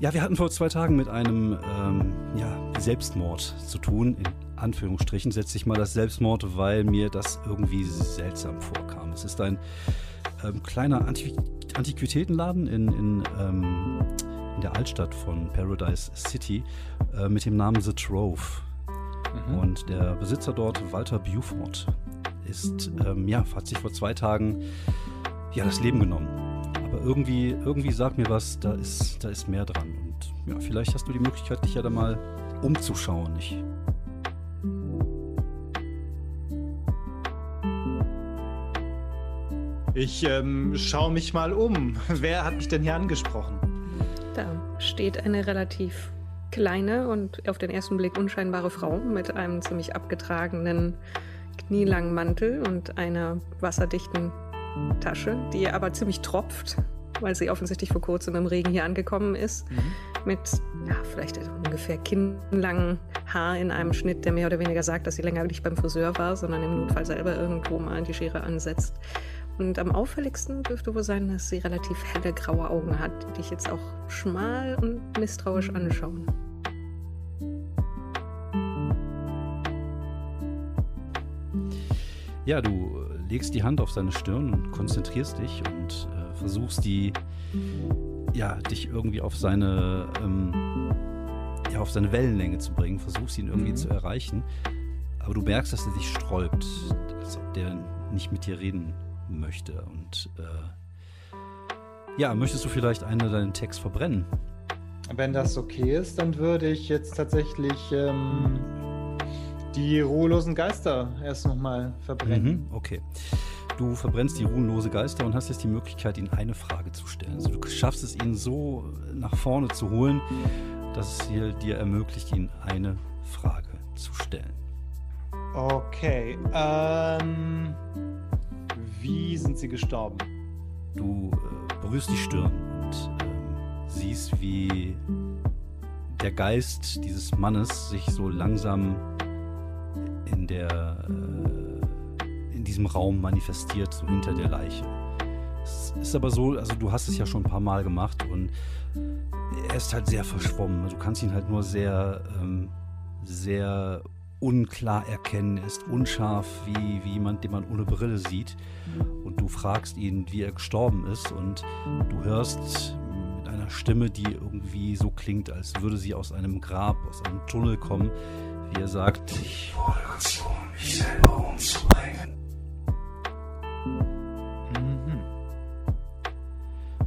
Ja, wir hatten vor zwei Tagen mit einem ähm, ja, Selbstmord zu tun. In Anführungsstrichen setze ich mal das Selbstmord, weil mir das irgendwie seltsam vorkam. Es ist ein ähm, kleiner Antiqu Antiquitätenladen in, in, ähm, in, der Altstadt von Paradise City äh, mit dem Namen The Trove. Mhm. Und der Besitzer dort, Walter Buford, ist, ähm, ja, hat sich vor zwei Tagen ja, das Leben genommen. Aber irgendwie, irgendwie sagt mir was, da ist, da ist mehr dran. Und ja, vielleicht hast du die Möglichkeit, dich ja da mal umzuschauen. Ich Ich ähm, schaue mich mal um. Wer hat mich denn hier angesprochen? Da steht eine relativ kleine und auf den ersten Blick unscheinbare Frau mit einem ziemlich abgetragenen, knielangen Mantel und einer wasserdichten Tasche, die aber ziemlich tropft, weil sie offensichtlich vor kurzem im Regen hier angekommen ist. Mhm. Mit ja, vielleicht ungefähr kinnlangen Haar in einem Schnitt, der mehr oder weniger sagt, dass sie länger nicht beim Friseur war, sondern im Notfall selber irgendwo mal die Schere ansetzt. Und am auffälligsten dürfte wohl sein, dass sie relativ helle graue Augen hat, die dich jetzt auch schmal und misstrauisch anschauen. Ja, du legst die Hand auf seine Stirn und konzentrierst dich und äh, versuchst die, ja, dich irgendwie auf seine, ähm, ja, auf seine Wellenlänge zu bringen, versuchst ihn irgendwie mhm. zu erreichen. Aber du merkst, dass er sich sträubt, als ob der nicht mit dir reden möchte. Und äh, ja, möchtest du vielleicht einen deinen Text verbrennen? Wenn das okay ist, dann würde ich jetzt tatsächlich ähm, die ruhelosen Geister erst nochmal verbrennen. Mhm, okay. Du verbrennst die ruhenlose Geister und hast jetzt die Möglichkeit, ihnen eine Frage zu stellen. Also du schaffst es, ihn so nach vorne zu holen, dass es dir, dir ermöglicht, ihnen eine Frage zu stellen. Okay. Ähm, wie sind sie gestorben? Du äh, berührst die Stirn und ähm, siehst, wie der Geist dieses Mannes sich so langsam in der äh, in diesem Raum manifestiert, so hinter der Leiche. Es ist aber so, also du hast es ja schon ein paar Mal gemacht und er ist halt sehr verschwommen. Du kannst ihn halt nur sehr, ähm, sehr unklar erkennen, er ist unscharf wie, wie jemand, den man ohne Brille sieht. Und du fragst ihn, wie er gestorben ist und du hörst mit einer Stimme, die irgendwie so klingt, als würde sie aus einem Grab, aus einem Tunnel kommen, er sagt, ich wurde gezwungen, mich selber umzubringen.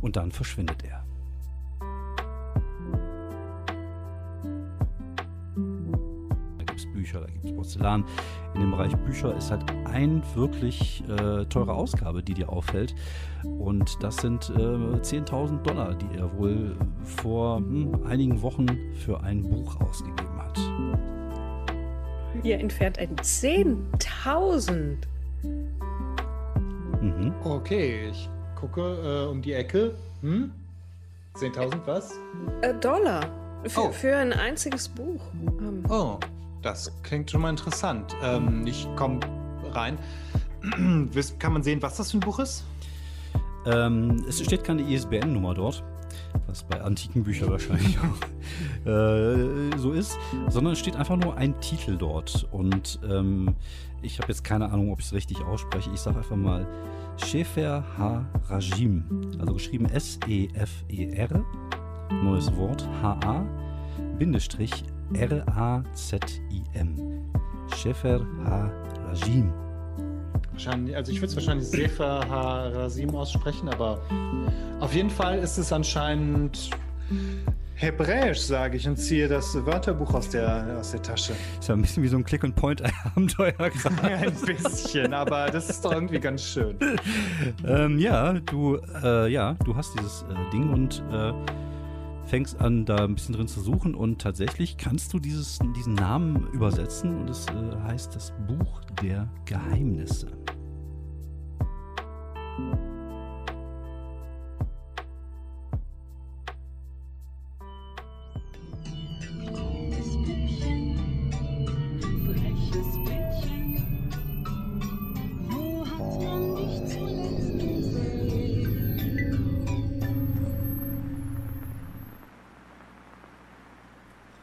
Und dann verschwindet er. Da gibt es Bücher, da gibt es Porzellan. In dem Bereich Bücher ist halt ein wirklich äh, teure Ausgabe, die dir auffällt. Und das sind äh, 10.000 Dollar, die er wohl vor hm, einigen Wochen für ein Buch ausgegeben hat. Ihr entfernt ein 10.000. Mhm. Okay, ich gucke äh, um die Ecke. Hm? 10.000 was? Äh, Dollar. Für, oh. für ein einziges Buch. Ähm. Oh, das klingt schon mal interessant. Ähm, ich komme rein. Kann man sehen, was das für ein Buch ist? Ähm, es steht keine ISBN-Nummer dort was bei antiken Büchern wahrscheinlich auch äh, so ist, sondern es steht einfach nur ein Titel dort. Und ähm, ich habe jetzt keine Ahnung, ob ich es richtig ausspreche. Ich sage einfach mal Shefer Ha-Rajim, also geschrieben S-E-F-E-R, neues Wort, H-A, Bindestrich R-A-Z-I-M. Shefer Ha-Rajim. Wahrscheinlich, also ich würde es wahrscheinlich Sefer Harasim aussprechen, aber auf jeden Fall ist es anscheinend Hebräisch, sage ich, und ziehe das Wörterbuch aus der, aus der Tasche. Ist ja ein bisschen wie so ein Click-and-Point-Abenteuer gerade. ein bisschen, aber das ist doch irgendwie ganz schön. ähm, ja, du, äh, ja, du hast dieses äh, Ding und äh, fängst an, da ein bisschen drin zu suchen und tatsächlich kannst du dieses, diesen Namen übersetzen und es äh, heißt das Buch der Geheimnisse.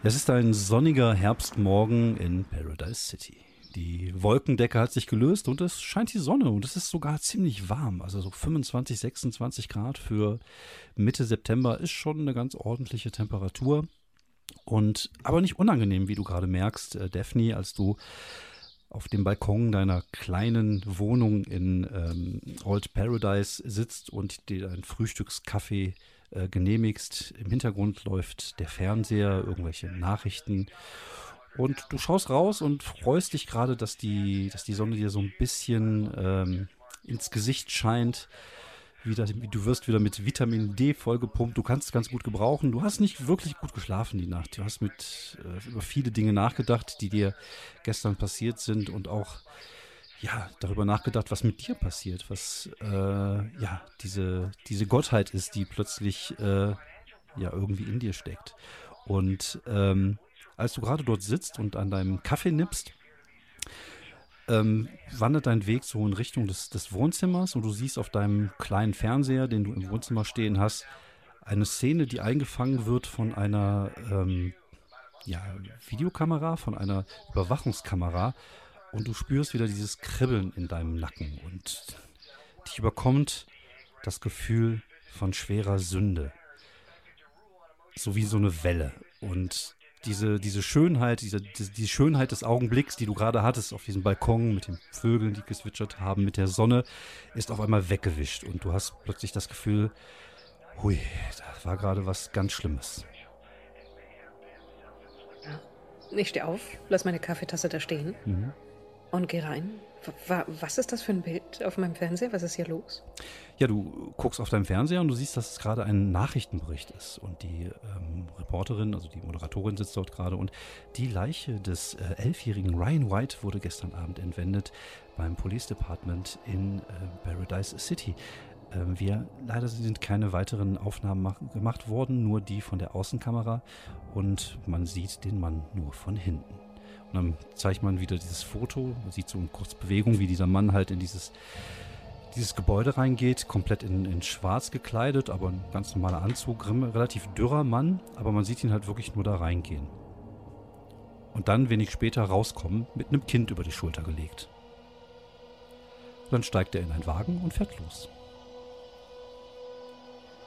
Es ist ein sonniger Herbstmorgen in Paradise City. Die Wolkendecke hat sich gelöst und es scheint die Sonne und es ist sogar ziemlich warm. Also so 25, 26 Grad für Mitte September ist schon eine ganz ordentliche Temperatur. Und aber nicht unangenehm, wie du gerade merkst, äh, Daphne, als du auf dem Balkon deiner kleinen Wohnung in ähm, Old Paradise sitzt und dir deinen Frühstückskaffee äh, genehmigst. Im Hintergrund läuft der Fernseher, irgendwelche Nachrichten. Und du schaust raus und freust dich gerade, dass die, dass die Sonne dir so ein bisschen ähm, ins Gesicht scheint. Wieder, du wirst wieder mit Vitamin D vollgepumpt. Du kannst es ganz gut gebrauchen. Du hast nicht wirklich gut geschlafen die Nacht. Du hast mit äh, über viele Dinge nachgedacht, die dir gestern passiert sind und auch ja darüber nachgedacht, was mit dir passiert, was äh, ja diese diese Gottheit ist, die plötzlich äh, ja irgendwie in dir steckt. Und ähm, als du gerade dort sitzt und an deinem Kaffee nippst, ähm, wandert dein Weg so in Richtung des, des Wohnzimmers und du siehst auf deinem kleinen Fernseher, den du im Wohnzimmer stehen hast, eine Szene, die eingefangen wird von einer ähm, ja, Videokamera, von einer Überwachungskamera und du spürst wieder dieses Kribbeln in deinem Nacken und dich überkommt das Gefühl von schwerer Sünde. So wie so eine Welle. Und diese, diese Schönheit, diese, die, Schönheit des Augenblicks, die du gerade hattest auf diesem Balkon mit den Vögeln, die gezwitschert haben, mit der Sonne, ist auf einmal weggewischt. Und du hast plötzlich das Gefühl, hui, da war gerade was ganz Schlimmes. Ich stehe auf, lass meine Kaffeetasse da stehen Mhm. und gehe rein. Wa- Was ist das für ein Bild auf meinem Fernseher? Was ist hier los? Ja, du guckst auf deinem Fernseher und du siehst, dass es gerade ein Nachrichtenbericht ist. Und die ähm, Reporterin, also die Moderatorin sitzt dort gerade. Und die Leiche des äh, elfjährigen Ryan White wurde gestern Abend entwendet beim Police Department in äh, Paradise City. Ähm, wir, leider sind keine weiteren Aufnahmen mach, gemacht worden, nur die von der Außenkamera. Und man sieht den Mann nur von hinten. Und dann zeigt man wieder dieses Foto, man sieht so in Kurzbewegung, wie dieser Mann halt in dieses dieses Gebäude reingeht, komplett in, in schwarz gekleidet, aber ein ganz normaler Anzug, relativ dürrer Mann, aber man sieht ihn halt wirklich nur da reingehen. Und dann wenig später rauskommen, mit einem Kind über die Schulter gelegt. Dann steigt er in einen Wagen und fährt los.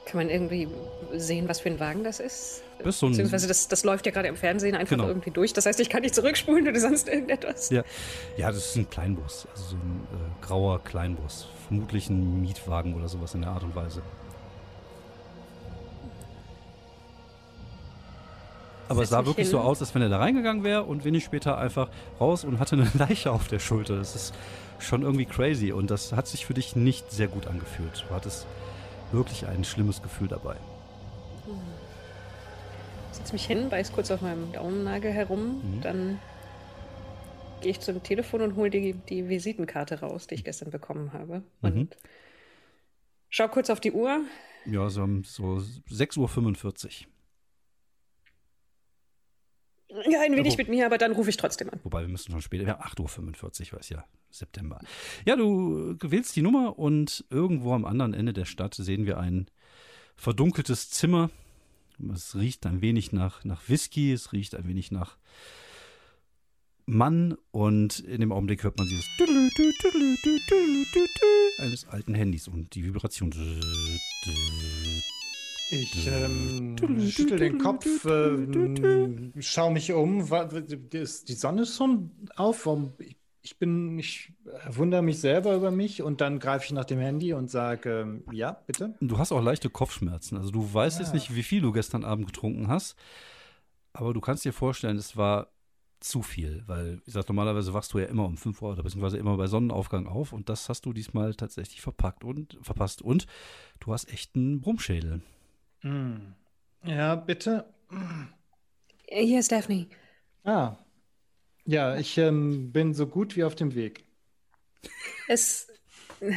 Kann man irgendwie sehen, was für ein Wagen das ist? Das ist so ein- Beziehungsweise das, das läuft ja gerade im Fernsehen einfach Genau. irgendwie durch. Das heißt, ich kann nicht zurückspulen oder sonst irgendetwas. Ja, ja das ist ein Kleinbus, also so ein äh, grauer Kleinbus. Vermutlich ein Mietwagen oder sowas in der Art und Weise. Aber es sah wirklich hin. so aus, als wenn er da reingegangen wäre und wenig später einfach raus und hatte eine Leiche auf der Schulter. Das ist schon irgendwie crazy und das hat sich für dich nicht sehr gut angefühlt. Du hattest wirklich ein schlimmes Gefühl dabei. Setz mich hin, beiß kurz auf meinem Daumennagel herum, Mhm. dann gehe ich zum Telefon und hole die, die Visitenkarte raus, die ich gestern bekommen habe. Mhm. Und schau kurz auf die Uhr. Ja, so, so 6.45 Uhr. Ja, ein wenig wo- mit mir, aber dann rufe ich trotzdem an. Wobei wir müssen schon später. Ja, 8.45 Uhr, weil es ja September. Ja, du wählst die Nummer und irgendwo am anderen Ende der Stadt sehen wir ein verdunkeltes Zimmer. Es riecht ein wenig nach, nach Whisky, es riecht ein wenig nach Mann und in dem Augenblick hört man dieses eines alten Handys und die Vibration. Ich ähm, schüttel den Kopf, ähm, schau mich um. Ist- Die Sonne ist schon auf. Ich- Ich bin, ich wundere mich selber über mich und dann greife ich nach dem Handy und sage, ähm, ja, bitte. Du hast auch leichte Kopfschmerzen. Also du weißt jetzt Ah. nicht, wie viel du gestern Abend getrunken hast, aber du kannst dir vorstellen, es war zu viel, weil, wie gesagt, normalerweise wachst du ja immer um 5 Uhr oder beziehungsweise immer bei Sonnenaufgang auf und das hast du diesmal tatsächlich verpackt und verpasst und du hast echt einen Brummschädel. Mm. Ja, bitte. Hier ist Daphne. Ah. Ja, ich ähm, bin so gut wie auf dem Weg. Es.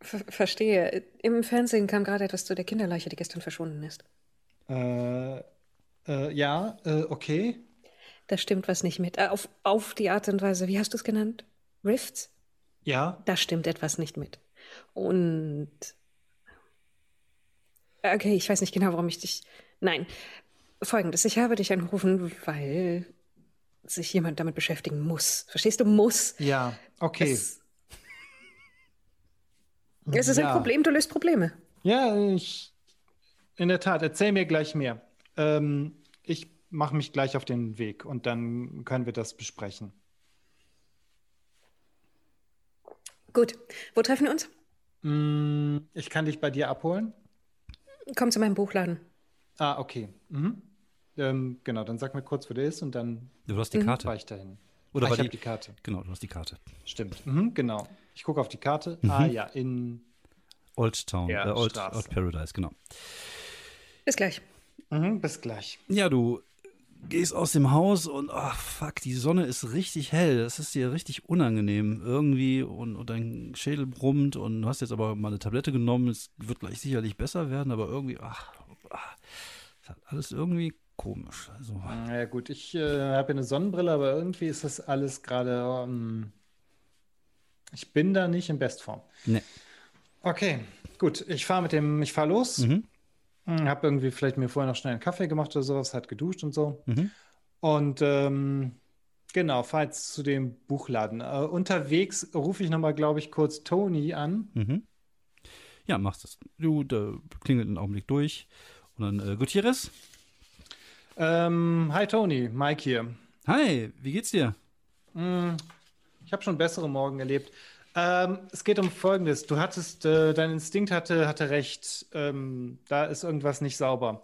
Ver verstehe. Im Fernsehen kam gerade etwas zu der Kinderleiche, die gestern verschwunden ist. Äh, äh, ja, äh, okay. Da stimmt was nicht mit. Äh, auf, auf die Art und Weise, wie hast du es genannt? Rifts? Ja, Da stimmt etwas nicht mit. Und. Okay, ich weiß nicht genau, warum ich dich. Nein. Folgendes: Ich habe dich angerufen, weil sich jemand damit beschäftigen muss. Verstehst du? Muss. ja, okay. Es, es ist Ja. ein Problem, du löst Probleme. Ja, ich. In der Tat, erzähl mir gleich mehr. Ähm, ich mache mich gleich auf den Weg und dann können wir das besprechen. Gut. Wo treffen wir uns? Mm, ich kann dich bei dir abholen. Komm zu meinem Buchladen. Ah, okay. Mhm. Ähm, genau, dann sag mir kurz, wo der ist und dann Du hast die Mhm. Karte. fahre ich dahin. Oder ah, war ich habe die- die Karte. Genau, du hast die Karte. Stimmt. Mhm, genau. Ich gucke auf die Karte. Mhm. Ah ja, in. Old Town, Ja, äh, Old. Old Paradise, genau. Bis gleich. Mhm, bis gleich. Ja, du gehst aus dem Haus und ach fuck, die Sonne ist richtig hell. Das ist dir richtig unangenehm irgendwie und, und dein Schädel brummt und du hast jetzt aber mal eine Tablette genommen. Es wird gleich sicherlich besser werden, aber irgendwie, ach, ach ist halt alles irgendwie komisch. Also, Ja, gut, ich äh, habe eine Sonnenbrille, aber irgendwie ist das alles gerade. ähm, ich bin da nicht in Bestform. ne. Okay, gut. Ich fahre mit dem, ich fahre los. Mhm. Habe irgendwie vielleicht mir vorher noch schnell einen Kaffee gemacht oder sowas, hat geduscht und so. Mhm. Und ähm, genau, fahre jetzt zu dem Buchladen. Äh, unterwegs rufe ich nochmal, glaube ich, kurz Tony an. Mhm. Ja, machst das. Du, da klingelt einen Augenblick durch. Und dann äh, Gutierrez. Ähm, hi Tony, Mike hier. Hi, wie geht's dir? Hm, ich habe schon bessere Morgen erlebt. Ähm, es geht um Folgendes. Du hattest, äh, dein Instinkt hatte, hatte recht. Ähm, da ist irgendwas nicht sauber.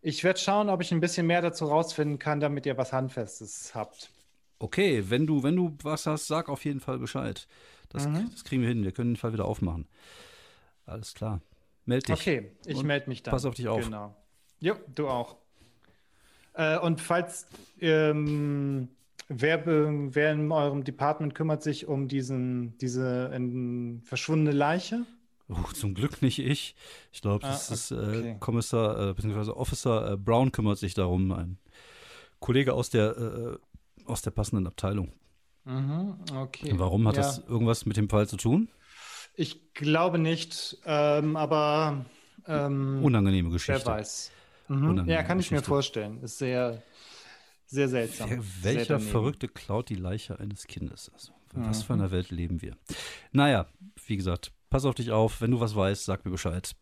Ich werde schauen, ob ich ein bisschen mehr dazu rausfinden kann, damit ihr was Handfestes habt. Okay, wenn du, wenn du was hast, sag auf jeden Fall Bescheid. Das, Mhm. das kriegen wir hin. Wir können den Fall wieder aufmachen. Alles klar. Meld dich. Okay, ich melde mich dann. pass auf dich auf. Genau. Jo, du auch. Äh, und falls ähm, wer, wer in eurem Department kümmert sich um diesen, diese ähm, verschwundene Leiche? Oh, zum Glück nicht ich. Ich glaube, das Ah, ist äh. Kommissar äh, bzw. Officer äh, Brown kümmert sich darum. Ein Kollege aus der äh, aus der passenden Abteilung. Mhm, okay. Warum hat ja. das irgendwas mit dem Fall zu tun? Ich glaube nicht, ähm, aber ähm, Unangenehme wer Geschichte. weiß. Mhm. Unangenehme Ja, kann ich mir Geschichte. vorstellen. Ist sehr, sehr seltsam. Sehr welcher daneben. Verrückte klaut die Leiche eines Kindes? Also, in was Mhm. für einer Welt leben wir? Naja, wie gesagt, pass auf dich auf. Wenn du was weißt, sag mir Bescheid.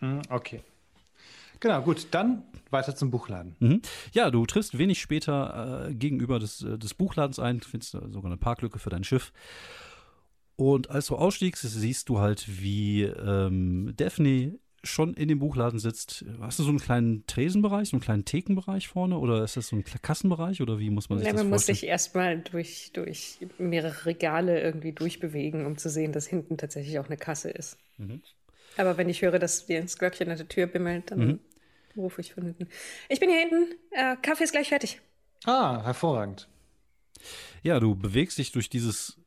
Mhm, Okay. Genau, gut, dann weiter zum Buchladen. Mhm. Ja, du triffst wenig später äh, gegenüber des, äh, des Buchladens ein, findest sogar eine Parklücke für dein Schiff. Und als du ausstiegst, siehst du halt, wie ähm, Daphne schon in dem Buchladen sitzt. Hast du so einen kleinen Tresenbereich, so einen kleinen Thekenbereich vorne oder ist das so ein Kassenbereich oder wie muss man sich Ja, das man muss vorstellen? sich erstmal durch, durch mehrere Regale irgendwie durchbewegen, um zu sehen, dass hinten tatsächlich auch eine Kasse ist. Mhm. Aber wenn ich höre, dass dir das Glöckchen an der Tür bimmelt, dann Mhm. rufe ich von hinten. Ich bin hier hinten. Äh, Kaffee ist gleich fertig. Ah, hervorragend. Ja, du bewegst dich durch dieses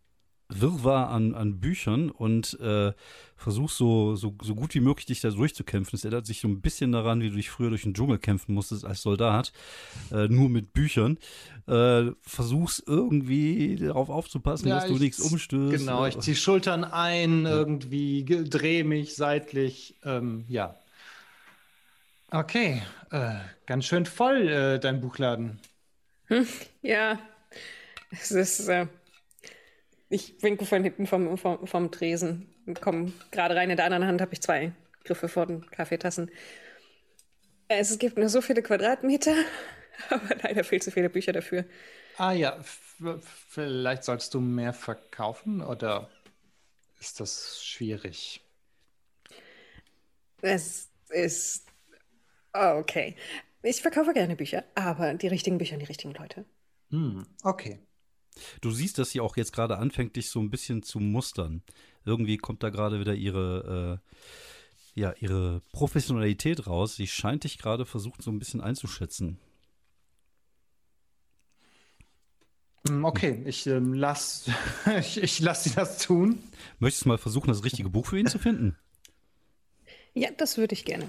Wirrwarr an, an Büchern und äh, versuchst so, so, so gut wie möglich dich da durchzukämpfen. Es erinnert sich so ein bisschen daran, wie du dich früher durch den Dschungel kämpfen musstest als Soldat, äh, nur mit Büchern. Äh, versuchst irgendwie darauf aufzupassen, dass du ich- nichts umstößt. Genau, ich ziehe Schultern ein, irgendwie ge- drehe mich seitlich. Ähm, ja. Okay, äh, ganz schön voll, äh, dein Buchladen. Ja, es ist. Ich winke von hinten vom, vom, vom Tresen und komme gerade rein. In der anderen Hand habe ich zwei Griffe vor den Kaffeetassen. Es gibt nur so viele Quadratmeter, aber leider viel zu viele Bücher dafür. Ah ja, vielleicht solltest du mehr verkaufen oder ist das schwierig? Es ist. Okay. Ich verkaufe gerne Bücher, aber die richtigen Bücher an die richtigen Leute. Hm, okay. Du siehst, dass sie auch jetzt gerade anfängt, dich so ein bisschen zu mustern. Irgendwie kommt da gerade wieder ihre, äh, ja ihre Professionalität raus. Sie scheint dich gerade versucht, so ein bisschen einzuschätzen. Hm, Okay, ich ähm, lass, ich, ich lass sie das tun. Möchtest du mal versuchen, das richtige Buch für ihn zu finden? Ja, das würde ich gerne.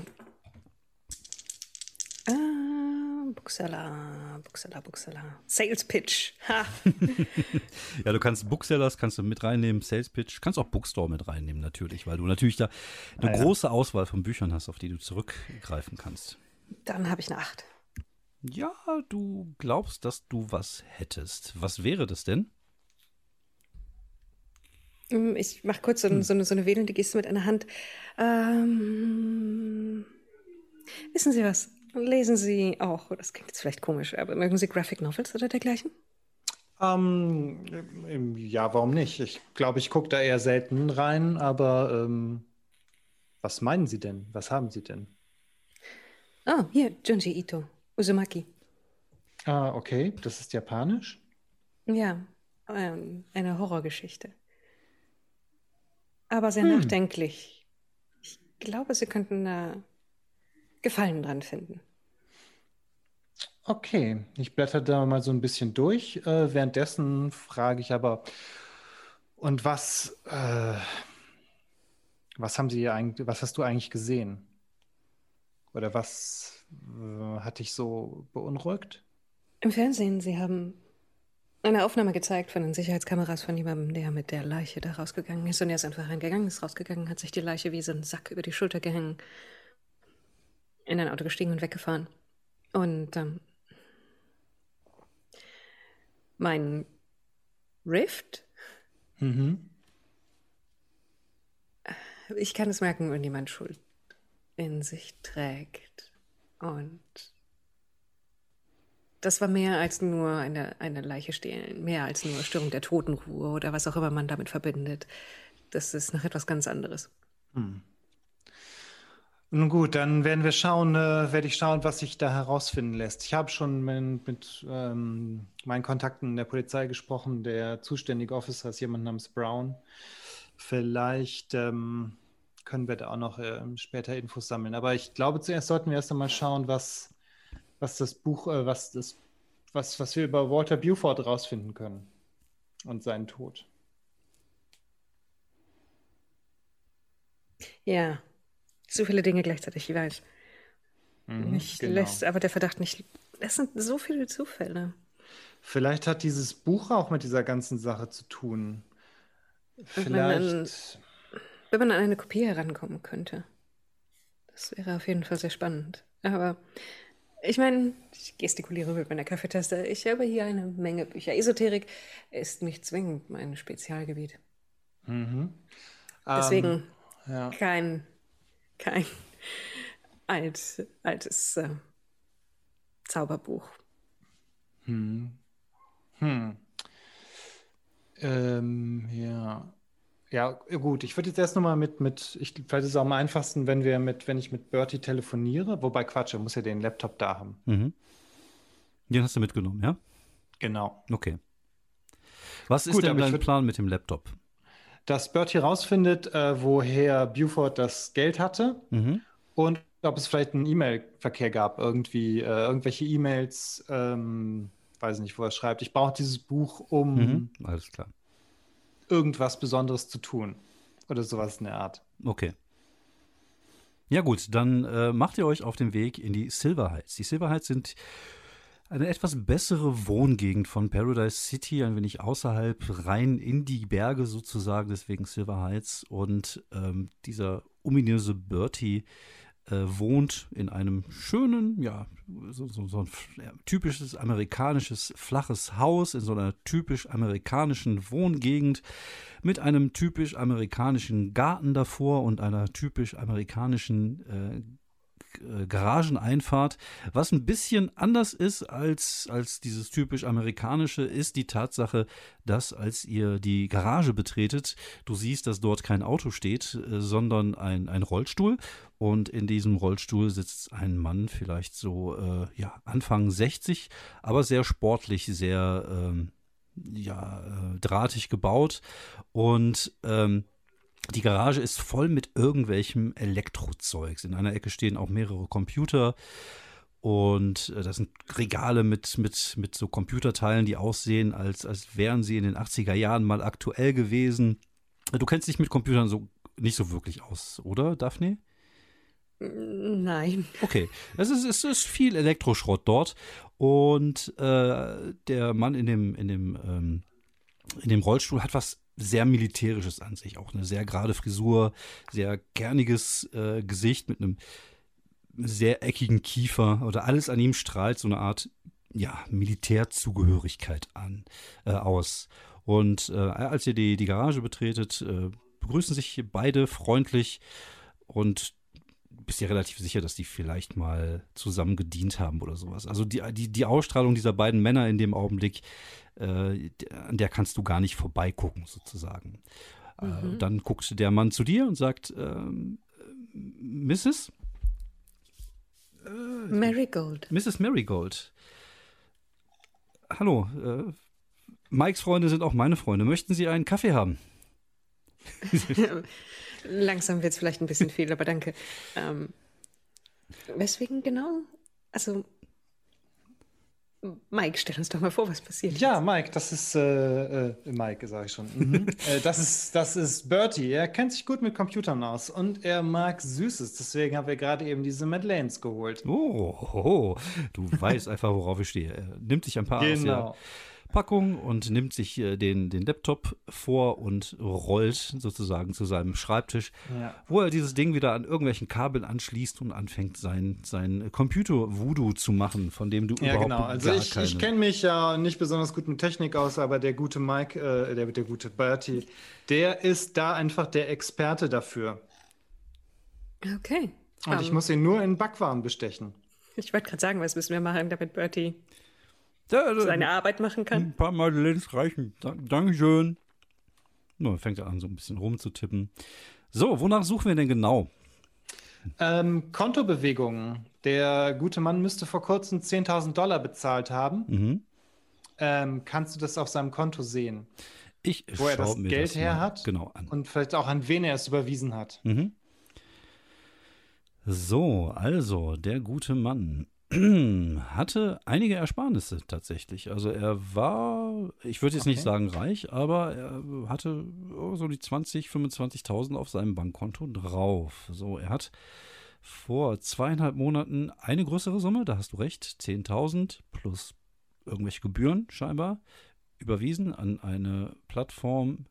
Buxella, Buxella, Buxella. Sales Pitch. Ha. Ja, du kannst Booksellers kannst du mit reinnehmen, Sales Pitch, kannst auch Bookstore mit reinnehmen natürlich, weil du natürlich da eine Ah, ja. große Auswahl von Büchern hast, auf die du zurückgreifen kannst. Dann habe ich eine 8. Ja, du glaubst, dass du was hättest. Was wäre das denn? Hm, Ich mache kurz so, so, eine, so eine wedelnde Geste mit einer Hand. Ähm, wissen Sie was? Lesen Sie auch, das klingt jetzt vielleicht komisch, aber mögen Sie Graphic Novels oder dergleichen? Ähm, ähm, ja, warum nicht? Ich glaube, ich gucke da eher selten rein, aber ähm, was meinen Sie denn? Was haben Sie denn? Ah, hier, Junji Ito, Uzumaki. Ah, okay, das ist japanisch. Ja, ähm, eine Horrorgeschichte. Aber sehr Hm. nachdenklich. Ich glaube, Sie könnten da Gefallen dran finden. Okay, ich blätter da mal so ein bisschen durch. Äh, währenddessen frage ich aber, und was, äh, was haben Sie eigentlich, was hast du eigentlich gesehen? Oder was äh, hat dich so beunruhigt? Im Fernsehen, Sie haben eine Aufnahme gezeigt von den Sicherheitskameras von jemandem, der mit der Leiche da rausgegangen ist. Und er ist einfach reingegangen, ist rausgegangen, hat sich die Leiche wie so ein Sack über die Schulter gehängt, in ein Auto gestiegen und weggefahren. Und ähm, mein Rift, Mhm. ich kann es merken, wenn jemand Schuld in sich trägt. Und das war mehr als nur eine, eine Leiche stehlen, mehr als nur Störung der Totenruhe oder was auch immer man damit verbindet. Das ist noch etwas ganz anderes. Hm. Nun gut, dann werden wir schauen, äh, werde ich schauen, was sich da herausfinden lässt. Ich habe schon mit, mit ähm, meinen Kontakten in der Polizei gesprochen. Der zuständige Officer ist jemand namens Brown. Vielleicht ähm, können wir da auch noch äh, später Infos sammeln. Aber ich glaube, zuerst sollten wir erst einmal schauen, was, was das Buch, äh, was das, was, was wir über Walter Buford rausfinden können und seinen Tod. Ja, zu viele Dinge gleichzeitig, ich weiß. Mhm, Mich genau. lässt aber der Verdacht nicht. Das sind so viele Zufälle. Vielleicht hat dieses Buch auch mit dieser ganzen Sache zu tun. wenn man- Vielleicht. Wenn man an eine Kopie herankommen könnte. Das wäre auf jeden Fall sehr spannend. Aber ich meine, ich gestikuliere mit meiner Kaffeetaste. Ich habe hier eine Menge Bücher. Esoterik ist nicht zwingend mein Spezialgebiet. Mhm. Deswegen Ähm, ja. kein, kein alt, altes äh, Zauberbuch. Hm. Hm. Ähm, ja. Ja, gut. Ich würde jetzt erst nochmal mit, mit, ich, vielleicht ist es auch am einfachsten, wenn wir mit, wenn ich mit Bertie telefoniere. Wobei Quatsch, er muss ja den Laptop da haben. Mhm. Den hast du mitgenommen, ja? Genau. Okay. Was ist Gut, denn dein Plan mit dem Laptop? Dass Bertie rausfindet, äh, woher Buford das Geld hatte Mhm. und ob es vielleicht einen E-Mail-Verkehr gab, irgendwie, äh, irgendwelche E-Mails, ähm, weiß nicht, wo er schreibt. Ich brauche dieses Buch, um Mhm. Alles klar. irgendwas Besonderes zu tun. Oder sowas in der Art. Okay. Ja gut, dann äh, macht ihr euch auf den Weg in die Silver Heights. Die Silver Heights sind eine etwas bessere Wohngegend von Paradise City, ein wenig außerhalb, rein in die Berge sozusagen, deswegen Silver Heights. Und ähm, dieser ominöse Bertie äh, wohnt in einem schönen, ja, so, so, so ein ja, typisches amerikanisches flaches Haus in so einer typisch amerikanischen Wohngegend mit einem typisch amerikanischen Garten davor und einer typisch amerikanischen äh, Garageneinfahrt. Was ein bisschen anders ist als, als dieses typisch amerikanische, ist die Tatsache, dass als ihr die Garage betretet, du siehst, dass dort kein Auto steht, äh, sondern ein, ein Rollstuhl. Und in diesem Rollstuhl sitzt ein Mann, vielleicht so äh, ja, Anfang 60, aber sehr sportlich, sehr ähm, ja, äh, drahtig gebaut. Und ähm, Die Garage ist voll mit irgendwelchem Elektrozeugs. In einer Ecke stehen auch mehrere Computer und äh, das sind Regale mit, mit, mit so Computerteilen, die aussehen, als, als wären sie in den 80er Jahren mal aktuell gewesen. Du kennst dich mit Computern so nicht so wirklich aus, oder, Daphne? Nein. Okay, es ist, es ist viel Elektroschrott dort und äh, der Mann in dem, in, dem, ähm, in dem Rollstuhl hat was sehr Militärisches an sich. Auch eine sehr gerade Frisur, sehr kerniges äh, Gesicht mit einem sehr eckigen Kiefer oder alles an ihm strahlt so eine Art ja, Militärzugehörigkeit an, äh, aus. Und äh, als ihr die, die Garage betretet, äh, begrüßen sich beide freundlich und bist dir relativ sicher, dass die vielleicht mal zusammen gedient haben oder sowas. Also die, die, die Ausstrahlung dieser beiden Männer in dem Augenblick, äh, an der kannst du gar nicht vorbeigucken, sozusagen. Äh, Mhm. dann guckt der Mann zu dir und sagt, ähm, äh, Mrs. Marigold. Mrs. Marigold. Hallo, äh, Mikes Freunde sind auch meine Freunde. Möchten Sie einen Kaffee haben? Langsam wird es vielleicht ein bisschen viel, aber danke. Ähm, weswegen genau? Also, Mike, stell uns doch mal vor, was passiert. Ja, Mike, das ist äh, äh, Mike, sage ich schon. Mhm. äh, das ist das ist Bertie. Er kennt sich gut mit Computern aus und er mag Süßes. Deswegen haben wir gerade eben diese Madeleines geholt. Oh, oh, du weißt einfach, worauf ich stehe. Er nimmt sich ein paar aus der Genau. Packung und nimmt sich äh, den, den Laptop vor und rollt sozusagen zu seinem Schreibtisch, Ja. wo er dieses Ding wieder an irgendwelchen Kabeln anschließt und anfängt, sein, sein Computer-Voodoo zu machen, von dem du Ja, überhaupt genau. Also gar ich, keine... ich kenne mich ja nicht besonders gut mit Technik aus, aber der gute Mike, äh, der, der gute Bertie, der ist da einfach der Experte dafür. Okay. Und ich Ähm, muss ihn nur in Backwaren bestechen. ich wollte gerade sagen, was müssen wir machen, damit Bertie Ja, also, seine Arbeit machen kann? Ein paar Madeleines reichen. Da, Dankeschön. Nur fängt er an, so ein bisschen rumzutippen. So, wonach suchen wir denn genau? Ähm, Kontobewegungen. Der gute Mann müsste vor kurzem 10.000 Dollar bezahlt haben. Mhm. Ähm, kannst du das auf seinem Konto sehen? Ich Wo er das mir Geld das her hat? Genau an. Und vielleicht auch an wen er es überwiesen hat. Mhm. So, also, der gute Mann hatte einige Ersparnisse tatsächlich. Also er war, ich würde jetzt nicht Okay. sagen reich, aber er hatte oh, so die 20, 25.000 auf seinem Bankkonto drauf. So, er hat vor zweieinhalb Monaten eine größere Summe, da hast du recht, 10.000 plus irgendwelche Gebühren scheinbar, überwiesen an eine Plattform,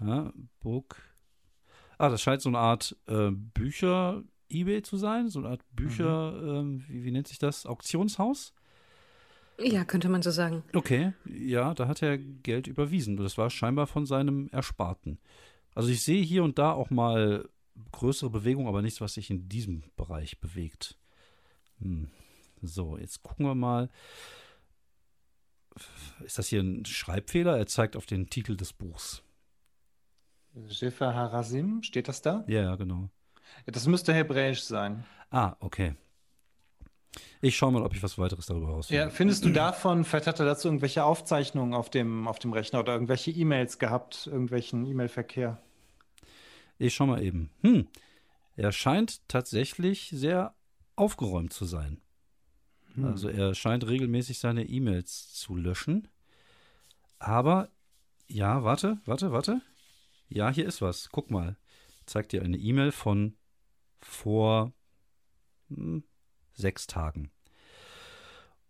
ja, Book, Ah, das scheint so eine Art äh, Bücher-Ebay zu sein, so eine Art Bücher, ähm, wie, wie nennt sich das? Auktionshaus? Ja, könnte man so sagen. Okay, ja, da hat er Geld überwiesen. Das war scheinbar von seinem Ersparten. Also ich sehe hier und da auch mal größere Bewegungen, aber nichts, was sich in diesem Bereich bewegt. Hm. So, jetzt gucken wir mal. Ist das hier ein Schreibfehler? Er zeigt auf den Titel des Buchs. Sefer Harasim, steht das da? Ja, ja, genau. Das müsste hebräisch sein. Ah, okay. Ich schaue mal, ob ich was weiteres darüber rausfinde. Ja, findest du davon, vielleicht hat er dazu irgendwelche Aufzeichnungen auf dem, auf dem Rechner oder irgendwelche E-Mails gehabt, irgendwelchen E-Mail-Verkehr? Ich schau mal eben. Hm. Er scheint tatsächlich sehr aufgeräumt zu sein. Also er scheint regelmäßig seine E-Mails zu löschen. Aber, ja, warte, warte, warte. Ja, hier ist was. Guck mal. Zeigt dir eine E-Mail von vor hm, sechs Tagen.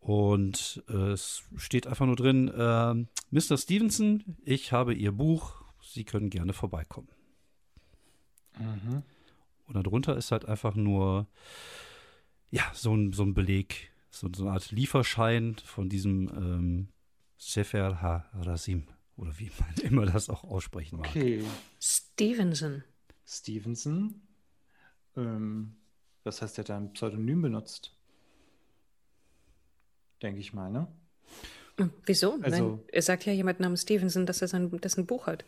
Und äh, es steht einfach nur drin, ähm, Mr. Stevenson, ich habe Ihr Buch, Sie können gerne vorbeikommen. Mhm. Und darunter ist halt einfach nur, ja, so ein, so ein Beleg, so, so eine Art Lieferschein von diesem ähm, Sefer HaRasim. Oder wie man immer das auch aussprechen mag. Okay. Stevenson. Stevenson. Ähm, was heißt, der hat ein Pseudonym benutzt? Denke ich mal, ne? Hm, Wieso? Also- Nein, er sagt ja jemand namens Stevenson, dass er sein, dessen Buch hat.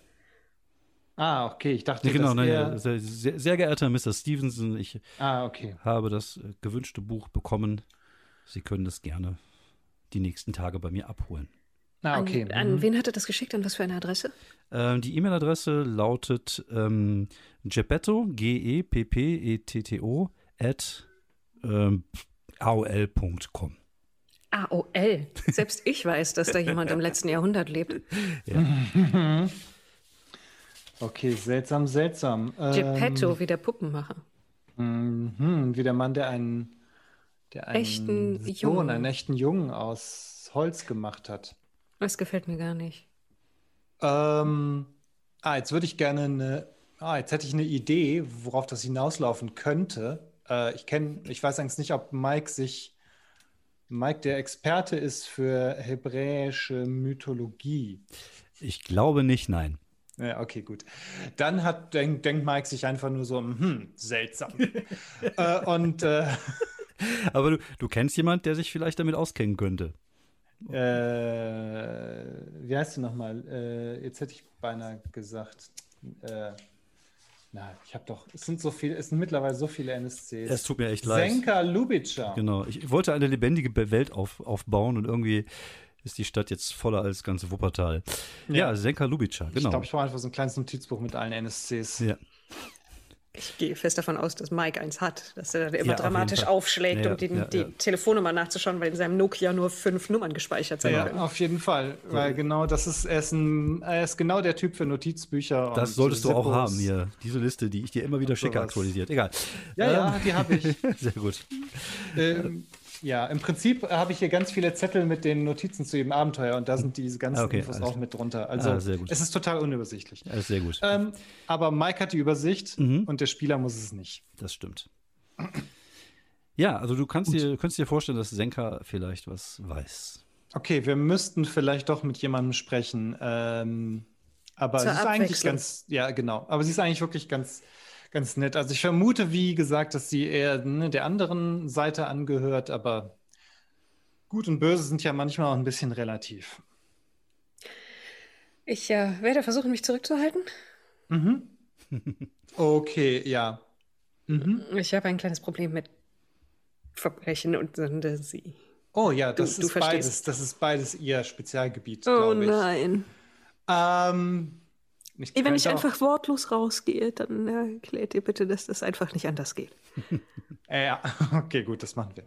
Ah, okay. Ich dachte, Ja, genau, dass er... sehr, sehr, sehr geehrter Mr. Stevenson, ich Ah, okay. habe das äh, gewünschte Buch bekommen. Sie können das gerne die nächsten Tage bei mir abholen. Ah, okay. An, an wen hat er das geschickt? An was für eine Adresse? Ähm, die E-Mail-Adresse lautet ähm, Geppetto, G-E-P-P-E-T-T-O, at ähm, aol.com. AOL. Selbst ich weiß, dass da jemand im letzten Jahrhundert lebt. Okay, seltsam, seltsam. Ähm, Geppetto, wie der Puppenmacher. Mhm, wie der Mann, der einen, der einen Echten Sohn, Jungen. einen echten Jungen aus Holz gemacht hat. Das gefällt mir gar nicht. Ähm, ah, jetzt würde ich gerne eine, ah, jetzt hätte ich eine Idee, worauf das hinauslaufen könnte. Äh, ich kenne, ich weiß eigentlich nicht, ob Mike sich, Mike der Experte ist für hebräische Mythologie. Ich glaube nicht, nein. Ja, okay, gut. Dann hat, denk, denkt Mike sich einfach nur so, hm, seltsam. äh, und äh, Aber du, du kennst jemand, der sich vielleicht damit auskennen könnte. Äh, wie heißt du nochmal? Äh, jetzt hätte ich beinahe gesagt. Äh, na, ich habe doch, es sind so viele, es sind mittlerweile so viele NSCs. Es tut mir echt leid. Senka Lubitsch. Genau. Ich wollte eine lebendige Be- Welt auf, aufbauen und irgendwie ist die Stadt jetzt voller als ganze Wuppertal. Ja, Ja. Senka Lubitscher, Ich genau. glaube, ich brauche einfach so ein kleines Notizbuch mit allen NSCs. ja. Ich gehe fest davon aus, dass Mike eins hat, dass er da immer Ja, dramatisch aufschlägt, Ja, um die, ja, die ja. Telefonnummer nachzuschauen, weil in seinem Nokia nur fünf Nummern gespeichert sein Ja, können. auf jeden Fall. Weil genau das ist, er ist, ein, er ist genau der Typ für Notizbücher. Das und solltest du auch haben hier. Diese Liste, die ich dir immer wieder schicke, sowas. aktualisiert. Egal. Ja, ja, die habe ich. Sehr gut. Ähm, ja, im Prinzip habe ich hier ganz viele Zettel mit den Notizen zu jedem Abenteuer und da sind diese ganzen okay, Infos auch mit drunter. Also Ah, sehr gut. es ist total unübersichtlich. Alles sehr gut. Ähm, aber Mike hat die Übersicht Mhm. und der Spieler muss es nicht. Das stimmt. Ja, also du kannst dir, könntest dir vorstellen, dass Senka vielleicht was weiß. Okay, wir müssten vielleicht doch mit jemandem sprechen. Ähm, aber Zur sie ist eigentlich ganz, ja, genau. Aber sie ist eigentlich wirklich ganz, ganz nett. Also ich vermute, wie gesagt, dass sie eher ne, der anderen Seite angehört, aber gut und böse sind ja manchmal auch ein bisschen relativ. Ich äh, werde versuchen, mich zurückzuhalten. Mhm. Okay, ja. Mhm. Ich habe ein kleines Problem mit Verbrechen und Fantasie. Oh ja, das Du- du ist verstehst. beides. Das ist beides ihr Spezialgebiet, Oh glaube ich. nein. Ähm, ich Wenn ich auch- einfach wortlos rausgehe, dann äh, klärt ihr bitte, dass das einfach nicht anders geht. Äh, Ja, okay, gut, das machen wir.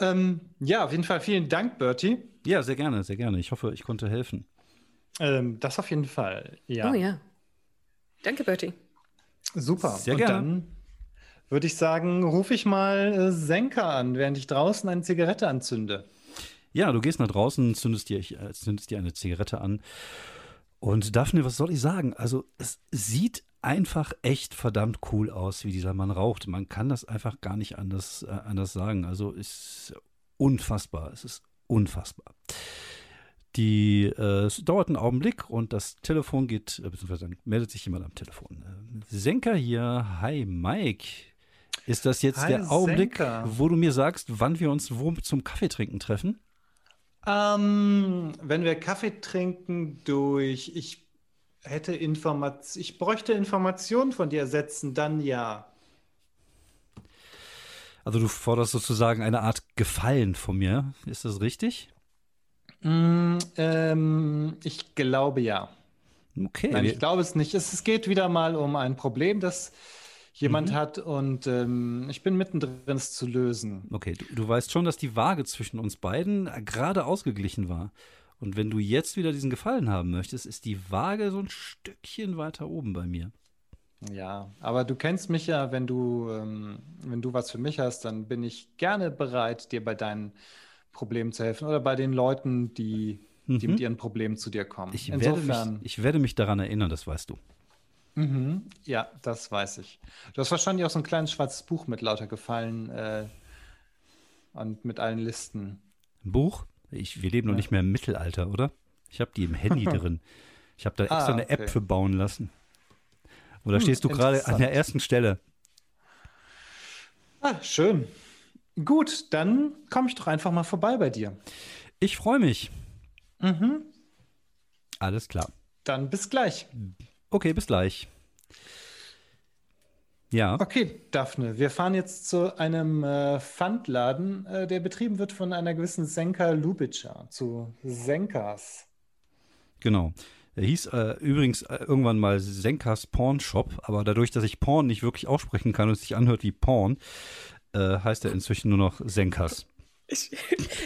Ähm, ja, auf jeden Fall vielen Dank, Bertie. Ja, sehr gerne, sehr gerne. Ich hoffe, ich konnte helfen. Ähm, das auf jeden Fall. Ja, Oh ja. Danke, Bertie. super. Sehr Und gerne. dann würde ich sagen, rufe ich mal äh, Senka an, während ich draußen eine Zigarette anzünde. Ja, du gehst nach draußen, zündest dir, äh, zündest dir eine Zigarette an. Und Daphne, was soll ich sagen? Also, es sieht einfach echt verdammt cool aus, wie dieser Mann raucht. Man kann das einfach gar nicht anders, äh, anders sagen. Also, es ist unfassbar. Es ist unfassbar. Die, äh, es dauert einen Augenblick und das Telefon geht, äh, beziehungsweise meldet sich jemand am Telefon. Äh, Senka hier, hi Mike. Ist das jetzt Hi, der Augenblick, Senka. wo du mir sagst, wann wir uns wo zum Kaffee trinken treffen? Ähm, wenn wir Kaffee trinken durch, ich hätte Information, ich bräuchte Informationen von dir ersetzen, dann ja. Also du forderst sozusagen eine Art Gefallen von mir. Ist das richtig? Mm, ähm, ich glaube ja. Okay. Nein, ich glaube es nicht. Es, es geht wieder mal um ein Problem, das jemand Mhm. hat und ähm, ich bin mittendrin, es zu lösen. okay, du, du weißt schon, dass die Waage zwischen uns beiden gerade ausgeglichen war. Und wenn du jetzt wieder diesen Gefallen haben möchtest, ist die Waage so ein Stückchen weiter oben bei mir. Ja, aber du kennst mich ja, wenn du, ähm, wenn du was für mich hast, dann bin ich gerne bereit, dir bei deinen Problemen zu helfen oder bei den Leuten, die, die Mhm. mit ihren Problemen zu dir kommen. Ich werde, Insofern, mich, ich werde mich daran erinnern, das weißt du. Mhm, ja, das weiß ich. Du hast wahrscheinlich auch so ein kleines schwarzes Buch mit lauter Gefallen äh, und mit allen Listen. Ein Buch? Ich, wir leben noch Ja. nicht mehr im Mittelalter, oder? Ich habe die im Handy drin. Ich habe da extra Ah, eine App für bauen lassen. Oder Hm, stehst du gerade an der ersten Stelle? Ah, schön. Gut, dann komme ich doch einfach mal vorbei bei dir. Ich freue mich. Mhm. Alles klar. Dann bis gleich. Okay, bis gleich. Ja, Okay, Daphne, wir fahren jetzt zu einem äh, Pfandladen, äh, der betrieben wird von einer gewissen Senka Lubitscher, zu Senkas. genau. Er hieß äh, übrigens äh, irgendwann mal Senkas Porn Shop, aber dadurch, dass ich Porn nicht wirklich aussprechen kann und es sich anhört wie Porn, äh, heißt er inzwischen nur noch Senkas. Ich,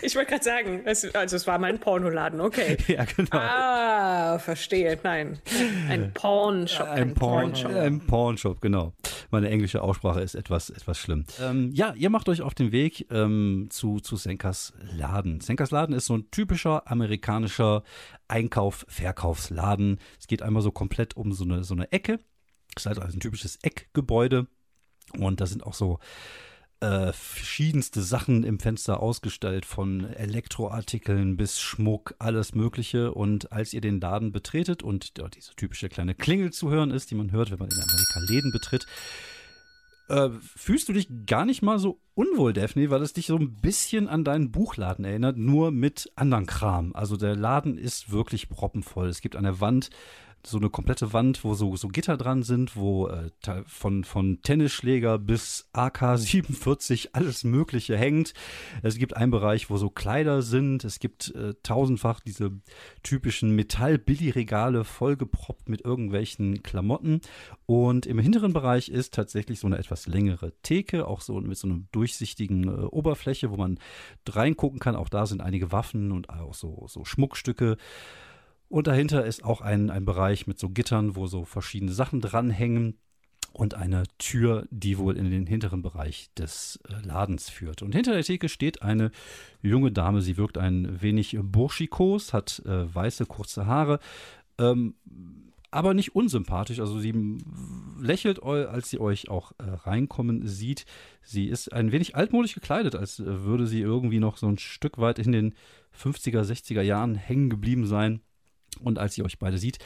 ich wollte gerade sagen, es, also es war mein Pornoladen, okay. ja, genau. Ah, verstehe. Nein, ein Pornshop. Ein Porn, Pornshop. ein Pornshop, genau. Meine englische Aussprache ist etwas, etwas schlimm. Ähm, ja, ihr macht euch auf den Weg ähm, zu, zu Senkers Laden. Senkers Laden ist so ein typischer amerikanischer Einkauf-Verkaufsladen. Es geht einmal so komplett um so eine, so eine Ecke. Es ist halt also ein typisches Eckgebäude. Und da sind auch so äh, verschiedenste Sachen im Fenster ausgestellt, von Elektroartikeln bis Schmuck, alles Mögliche. Und als ihr den Laden betretet und dort diese typische kleine Klingel zu hören ist, die man hört, wenn man in Amerika Läden betritt, äh, fühlst du dich gar nicht mal so unwohl, Daphne, weil es dich so ein bisschen an deinen Buchladen erinnert, nur mit anderen Kram. Also der Laden ist wirklich proppenvoll. Es gibt an der Wand so eine komplette Wand, wo so, so Gitter dran sind, wo äh, von, von Tennisschläger bis AK-47 alles Mögliche hängt. Es gibt einen Bereich, wo so Kleider sind. Es gibt äh, tausendfach diese typischen Metall-Billigregale vollgeproppt mit irgendwelchen Klamotten. Und im hinteren Bereich ist tatsächlich so eine etwas längere Theke, auch so mit so einer durchsichtigen äh, Oberfläche, wo man reingucken kann. Auch da sind einige Waffen und auch so, so Schmuckstücke. Und dahinter ist auch ein, ein Bereich mit so Gittern, wo so verschiedene Sachen dranhängen und eine Tür, die wohl in den hinteren Bereich des äh, Ladens führt. Und hinter der Theke steht eine junge Dame. Sie wirkt ein wenig burschikos, hat äh, weiße, kurze Haare, ähm, aber nicht unsympathisch. Also sie lächelt, als sie euch auch äh, reinkommen sieht. Sie ist ein wenig altmodisch gekleidet, als äh, würde sie irgendwie noch so ein Stück weit in den 50er, 60er Jahren hängen geblieben sein. Und als sie euch beide sieht,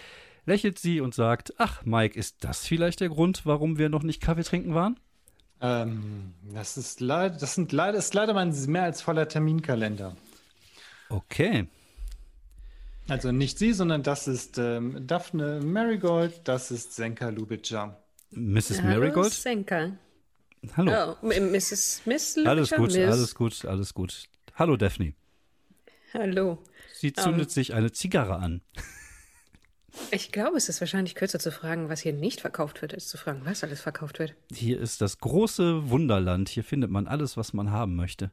lächelt sie und sagt, ach Mike, ist das vielleicht der Grund, warum wir noch nicht Kaffee trinken waren? Ähm, das ist leider, das sind leider, ist leider mein mehr als voller Terminkalender. Okay. Also nicht sie, sondern das ist ähm, Daphne Marigold, das ist Senka Lubitscher. Mrs. Hallo, Marigold? Senka. Hallo. Oh, Mrs. Miss alles Lubitscher? gut, Miss. alles gut, alles gut. Hallo Daphne. Hallo. Sie zündet sich eine Zigarre an. Ich glaube, es ist wahrscheinlich kürzer zu fragen, was hier nicht verkauft wird, als zu fragen, was alles verkauft wird. Hier ist das große Wunderland. Hier findet man alles, was man haben möchte.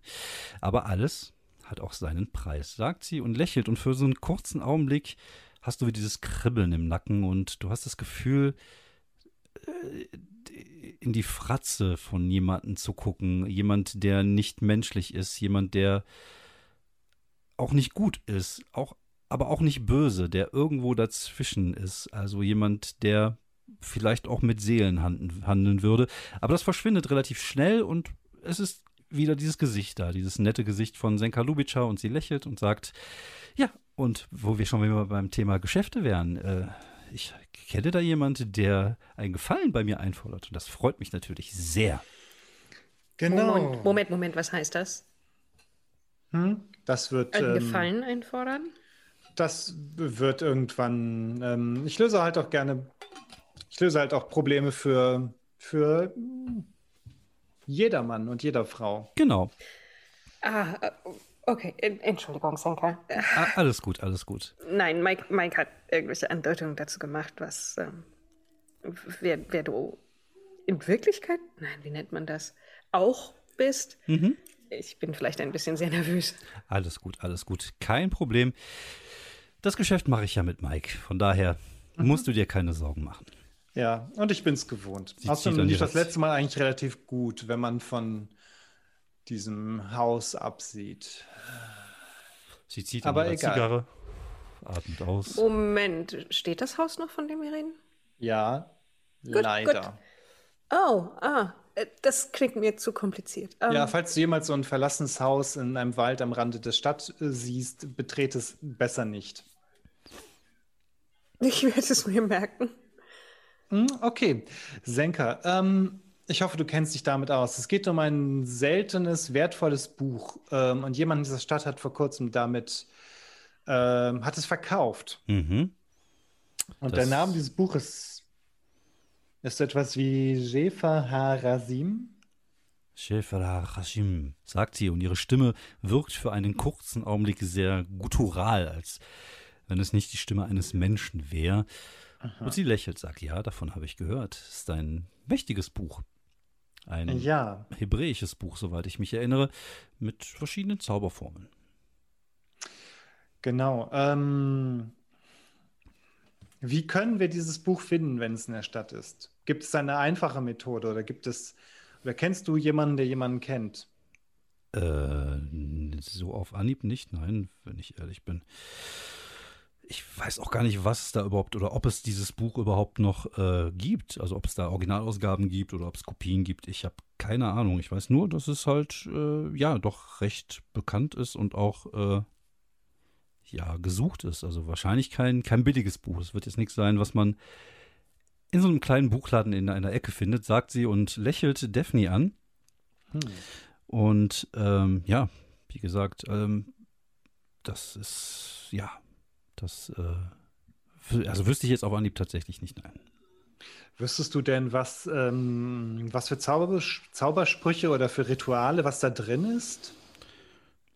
Aber alles hat auch seinen Preis, sagt sie und lächelt. Und für so einen kurzen Augenblick hast du wie dieses Kribbeln im Nacken und du hast das Gefühl, äh, in die Fratze von jemandem zu gucken. Jemand, der nicht menschlich ist. Jemand, der auch nicht gut ist. Auch, aber auch nicht böse. Der irgendwo dazwischen ist. Also jemand, der vielleicht auch mit Seelen handeln, handeln würde. Aber das verschwindet relativ schnell und es ist wieder dieses Gesicht da, dieses nette Gesicht von Senka Lubitscher und sie lächelt und sagt, ja, und wo wir schon wieder beim Thema Geschäfte wären, äh, ich kenne da jemand, der einen Gefallen bei mir einfordert und das freut mich natürlich sehr. Genau. Moment, Moment, Moment, was heißt das? Hm? Das wird, Einen ähm, Gefallen einfordern? das wird irgendwann. Ähm, ich löse halt auch gerne. Ich löse halt auch Probleme für für jedermann und jeder Frau. Genau. Ah, äh, okay. En- Entschuldigung, Senka. Äh, A alles gut, alles gut. Nein, Mike, Mike hat irgendwelche Andeutungen dazu gemacht, was, ähm, wer, wer du in Wirklichkeit, nein, wie nennt man das, auch bist. Ich bin vielleicht ein bisschen sehr nervös. Alles gut, alles gut. Kein Problem. Das Geschäft mache ich ja mit Mike. Von daher musst du dir keine Sorgen machen. Ja, und ich bin es gewohnt. Sie Außerdem lief das letzte Mal eigentlich relativ gut, wenn man von diesem Haus absieht. Sie zieht Aber ihrer egal. Zigarre, atmet aus. Moment, steht das Haus noch, von dem wir reden? Ja, Gut, leider. Oh, ah, das klingt mir zu kompliziert. Ähm, Ja, falls du jemals so ein verlassenes Haus in einem Wald am Rande der Stadt äh, siehst, betrete es besser nicht. Ich werde es mir merken. Hm, Okay, Senka, ähm, ich hoffe, du kennst dich damit aus. Es geht um ein seltenes, wertvolles Buch. Ähm, und jemand in dieser Stadt hat vor kurzem damit, ähm, hat es verkauft. Mhm. Und Das- der Name dieses Buches Ist so etwas wie Jefa Harasim? Shefala Hashim, sagt sie, und ihre Stimme wirkt für einen kurzen Augenblick sehr guttural, als wenn es nicht die Stimme eines Menschen wäre. Und sie lächelt, sagt, ja, davon habe ich gehört. Es ist ein mächtiges Buch. Ein Ja. hebräisches Buch, soweit ich mich erinnere, mit verschiedenen Zauberformeln. Genau. Ähm, wie können wir dieses Buch finden, wenn es in der Stadt ist? Gibt es da eine einfache Methode oder gibt es, oder kennst du jemanden, der jemanden kennt? Äh, so auf Anhieb nicht, nein, wenn ich ehrlich bin. Ich weiß auch gar nicht, was es da überhaupt oder ob es dieses Buch überhaupt noch äh, gibt. Also ob es da Originalausgaben gibt oder ob es Kopien gibt. Ich habe keine Ahnung. Ich weiß nur, dass es halt äh, ja doch recht bekannt ist und auch äh, ja gesucht ist. Also wahrscheinlich kein, kein billiges Buch. Es wird jetzt nichts sein, was man in so einem kleinen Buchladen in einer Ecke findet, sagt sie und lächelt Daphne an. Hm. Und ähm, ja, wie gesagt, ähm, das ist, ja, das, äh, also wüsste ich jetzt auf Anhieb tatsächlich nicht, nein. Wüsstest du denn, was, ähm, was für Zauber Zaubersprüche oder für Rituale, was da drin ist?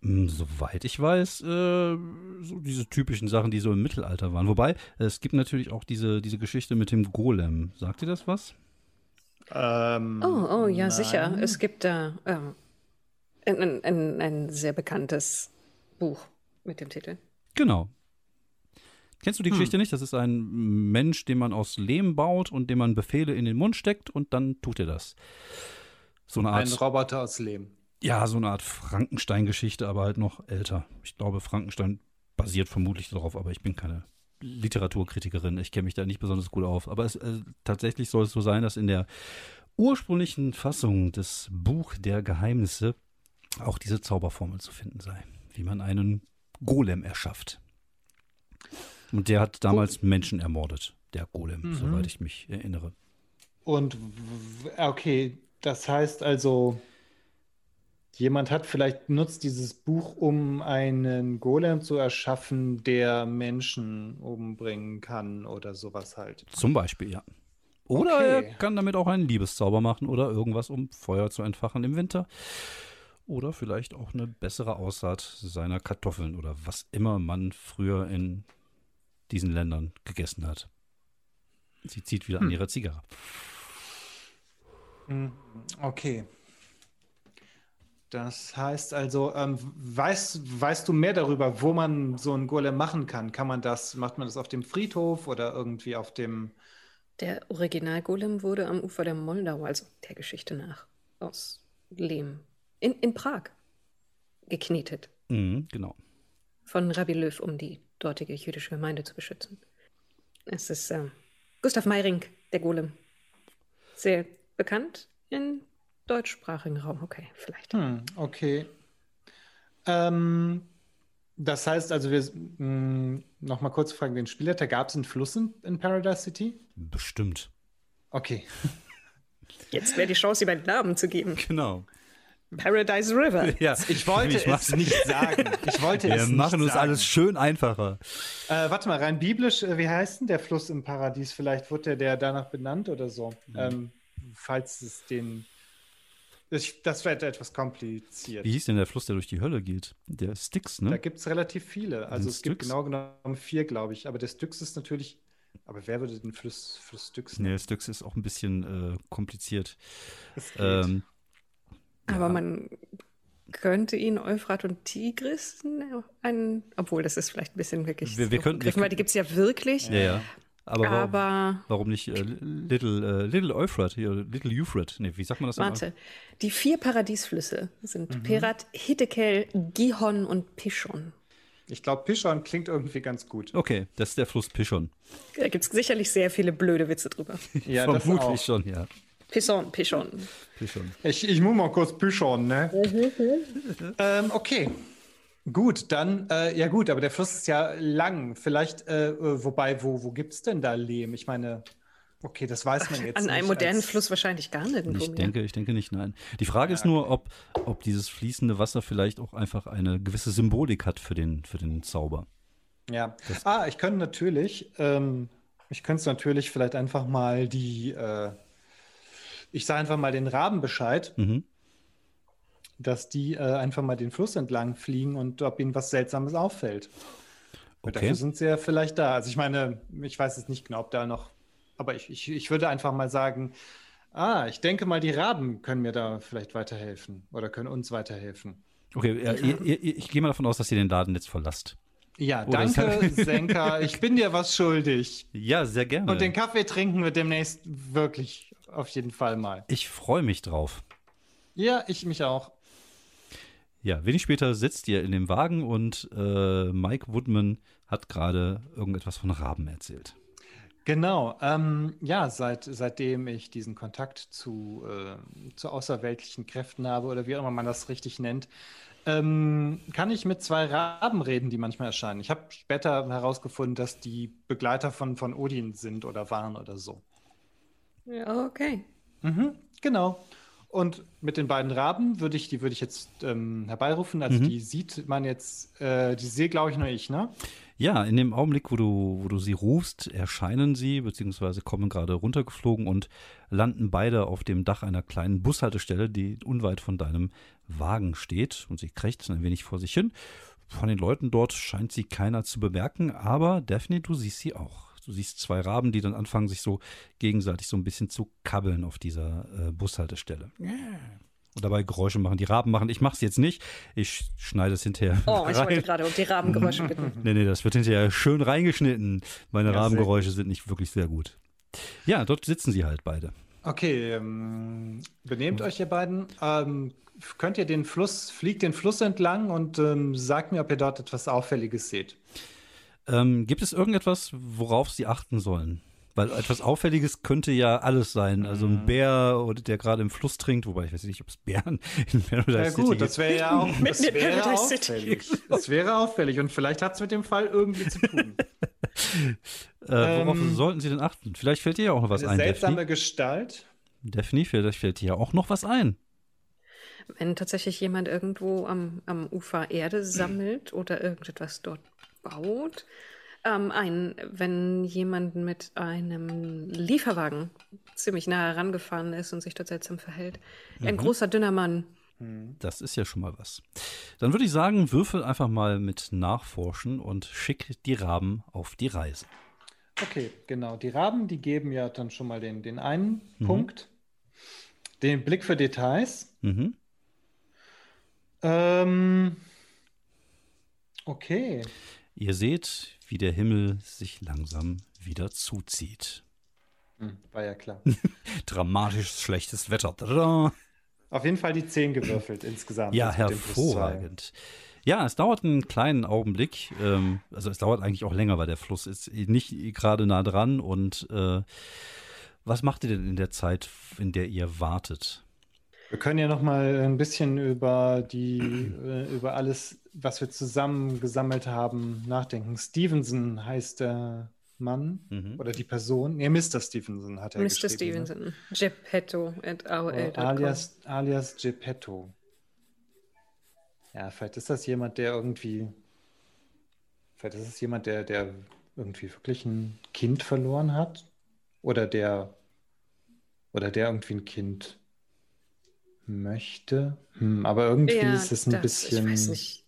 Hm, Soweit ich weiß, äh, so diese typischen Sachen, die so im Mittelalter waren. Wobei, es gibt natürlich auch diese, diese Geschichte mit dem Golem. Sagt ihr das was? Ähm, Oh, oh, ja, nein. sicher. Es gibt da ähm, ein, ein, ein sehr bekanntes Buch mit dem Titel. Genau. Kennst du die Geschichte nicht? Das ist ein Mensch, den man aus Lehm baut und dem man Befehle in den Mund steckt und dann tut er das. So eine Art. Ein Roboter aus Lehm. Ja, so eine Art Frankenstein-Geschichte, aber halt noch älter. Ich glaube, Frankenstein basiert vermutlich darauf, aber ich bin keine Literaturkritikerin. Ich kenne mich da nicht besonders gut auf. Aber es, äh, tatsächlich soll es so sein, dass in der ursprünglichen Fassung des Buch der Geheimnisse auch diese Zauberformel zu finden sei, wie man einen Golem erschafft. Und der hat damals Menschen ermordet, der Golem, Mhm. soweit ich mich erinnere. Und okay, das heißt also, jemand hat vielleicht nutzt dieses Buch, um einen Golem zu erschaffen, der Menschen umbringen kann oder sowas halt. Zum Beispiel, ja. Oder Okay. er kann damit auch einen Liebeszauber machen oder irgendwas, um Feuer zu entfachen im Winter. Oder vielleicht auch eine bessere Aussaat seiner Kartoffeln oder was immer man früher in diesen Ländern gegessen hat. Sie zieht wieder an ihrer Zigarre. Hm, Okay. Das heißt also, ähm, weißt, weißt du mehr darüber, wo man so einen Golem machen kann? Kann man das, macht man das auf dem Friedhof oder irgendwie auf dem, Der Original-Golem wurde am Ufer der Moldau, also der Geschichte nach, aus Lehm, in, in Prag geknetet. Mhm, genau. von Rabbi Löw, um die dortige jüdische Gemeinde zu beschützen. Es ist äh, Gustav Meiring, der Golem. Sehr bekannt im deutschsprachigen Raum. Okay, vielleicht. Hm, okay. Ähm, das heißt also, wir mh, noch mal kurz fragen den Spielleiter, gab es einen Fluss in, in Paradise City? Bestimmt. Okay. Jetzt wäre die Chance, ihm einen Namen zu geben. Genau. Paradise River. Ja, Ich wollte ich es nicht sagen. Ich wollte Wir es nicht machen uns sagen. alles schön einfacher. Äh, warte mal, rein biblisch, äh, wie heißt denn der Fluss im Paradies? Vielleicht wurde der, der danach benannt oder so. Ähm, falls es den. Ich, das wäre etwas kompliziert. Wie hieß denn der Fluss, der durch die Hölle geht? Der Styx, Da ne? gibt es relativ viele. Also Den es gibt Styx? genau genommen vier, glaube ich. Aber der Styx ist natürlich. Aber wer würde den Fluss, Fluss Styx Nee, nennen? Styx ist auch ein bisschen äh, kompliziert. Es geht. Ähm, Aber man könnte ihn Euphrat und Tigris einen, obwohl das ist vielleicht ein bisschen wirklich Wir- wir könnten- wir weil die gibt es ja wirklich. ja, ja. Aber, warum, Aber warum nicht äh, Little, äh, Little Euphrat, hier, Little Euphrat? Nee, wie sagt man das warte, die vier Paradiesflüsse sind Mhm. Perat, Hiddekel, Gihon und Pishon. ich glaube, Pischon klingt irgendwie ganz gut. Okay, das ist der Fluss Pischon. Da gibt es sicherlich sehr viele blöde Witze drüber. Ja, das Vermutlich auch. schon, ja. Pishon, Pishon. Pischon. Ich, ich muss mal kurz Pischon, ne? ähm, okay. Gut, dann, äh, ja gut, aber der Fluss ist ja lang. Vielleicht, äh, äh, wobei, wo, wo gibt es denn da Lehm? Ich meine, okay, das weiß man jetzt An einem nicht modernen Fluss wahrscheinlich gar nirgendwo Ich mehr. denke, ich denke nicht, nein. Die Frage ist nur, ob, ob dieses fließende Wasser vielleicht auch einfach eine gewisse Symbolik hat für den, für den Zauber. Ja. Ah, ich könnte natürlich ähm, Ich könnte es natürlich vielleicht einfach mal die, äh, ich sage einfach mal den Raben Bescheid, Mhm. Dass die äh, einfach mal den Fluss entlang fliegen und ob ihnen was Seltsames auffällt. Und Okay. Dafür sind sie ja vielleicht da. Also ich meine, ich weiß jetzt nicht genau, ob da noch, aber ich, ich, ich würde einfach mal sagen, ah, ich denke mal, die Raben können mir da vielleicht weiterhelfen oder können uns weiterhelfen. Okay, ja, ihr, ihr, ich gehe mal davon aus, dass ihr den Laden jetzt verlasst. Ja, Oder es danke, Senka. Ich bin dir was schuldig. Ja, sehr gerne. Und den Kaffee trinken wir demnächst wirklich auf jeden Fall mal. ich freue mich drauf. Ja, ich mich auch. Ja, wenig später sitzt ihr in dem Wagen und äh, Mike Woodman hat gerade irgendetwas von Raben erzählt. Genau. Ähm, ja, seit, seitdem ich diesen Kontakt zu, äh, zu außerweltlichen Kräften habe oder wie auch immer man das richtig nennt, ähm, kann ich mit zwei Raben reden, die manchmal erscheinen. Ich habe später herausgefunden, dass die Begleiter von, von Odin sind oder waren oder so. Ja, okay. Mhm, genau. Und mit den beiden Raben würde ich, die würde ich jetzt ähm, herbeirufen. Also Mhm. die sieht man jetzt, äh, die sehe, glaube ich, nur ich, ne? Ja, in dem Augenblick, wo du, wo du sie rufst, erscheinen sie, beziehungsweise kommen gerade runtergeflogen und landen beide auf dem Dach einer kleinen Bushaltestelle, die unweit von deinem Wagen steht. Und sie krächzt ein wenig vor sich hin. Von den Leuten dort scheint sie keiner zu bemerken, aber Daphne, du siehst sie auch. Du siehst zwei Raben, die dann anfangen, sich so gegenseitig so ein bisschen zu kabbeln auf dieser äh, Bushaltestelle. Und dabei Geräusche machen. Die Raben machen. Ich mache es jetzt nicht. Ich schneide es hinterher. Oh, ich rein. wollte gerade um die Rabengeräusche bitten. Nee, nee, das wird hinterher schön reingeschnitten. Meine Ja, Rabengeräusche sind nicht wirklich sehr gut. Ja, dort sitzen sie halt beide. Okay, ähm, benehmt euch ihr beiden. Ähm, könnt ihr den Fluss, fliegt den Fluss entlang und ähm, sagt mir, ob ihr dort etwas Auffälliges seht. Ähm, gibt es irgendetwas, worauf sie achten sollen? Weil etwas Auffälliges könnte ja alles sein. Also Mhm. ein Bär, oder der gerade im Fluss trinkt, wobei ich weiß nicht, ob es Bären in Paradise Ja City gut, gibt. das wäre ja auch das in wäre Paradise City. auffällig. Das wäre auffällig und vielleicht hat es mit dem Fall irgendwie zu tun. äh, worauf ähm, sollten sie denn achten? Vielleicht fällt dir ja auch noch was Eine ein, seltsame Daphne. Gestalt. Daphne, vielleicht fällt dir ja auch noch was ein. Wenn tatsächlich jemand irgendwo am, am Ufer Erde sammelt oder irgendetwas dort baut, ähm, ein, wenn jemand mit einem Lieferwagen ziemlich nah herangefahren ist und sich dort seltsam verhält. Ein großer, dünner Mann. Das ist ja schon mal was. Dann würde ich sagen, würfel einfach mal mit Nachforschen und schick die Raben auf die Reise. Okay, genau. Die Raben, die geben ja dann schon mal den, den einen Mhm. Punkt. Den Blick für Details. Mhm. Ähm, okay. Ihr seht, wie der Himmel sich langsam wieder zuzieht. Hm, war ja klar. Dramatisch schlechtes Wetter. Tada. Auf jeden Fall die 10 gewürfelt insgesamt. Ja, hervorragend. Ja, es dauert einen kleinen Augenblick. Ähm, also es dauert eigentlich auch länger, weil der Fluss ist nicht gerade nah dran. Und äh, was macht ihr denn in der Zeit, in der ihr wartet? Wir können ja noch mal ein bisschen über die, äh, über alles, was wir zusammen gesammelt haben, nachdenken. Stevenson heißt der Mann Mhm. oder die Person. Nee, Mr. Stevenson hat er Mr. geschrieben. ne? Stevenson. Geppetto at. Äh, alias, alias Geppetto. Ja, vielleicht ist das jemand, der irgendwie. Vielleicht ist es jemand, der, der irgendwie wirklich ein Kind verloren hat. Oder der. Oder der irgendwie ein Kind möchte. Hm, aber irgendwie Ja, ist es ein das, bisschen. Ich weiß nicht.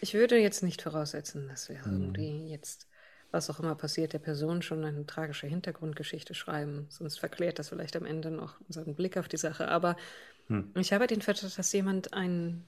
Ich würde jetzt nicht voraussetzen, dass wir Hm. irgendwie jetzt, was auch immer passiert, der Person schon eine tragische Hintergrundgeschichte schreiben. Sonst verklärt das vielleicht am Ende noch unseren Blick auf die Sache. Aber Hm. ich habe den Verdacht, dass jemand ein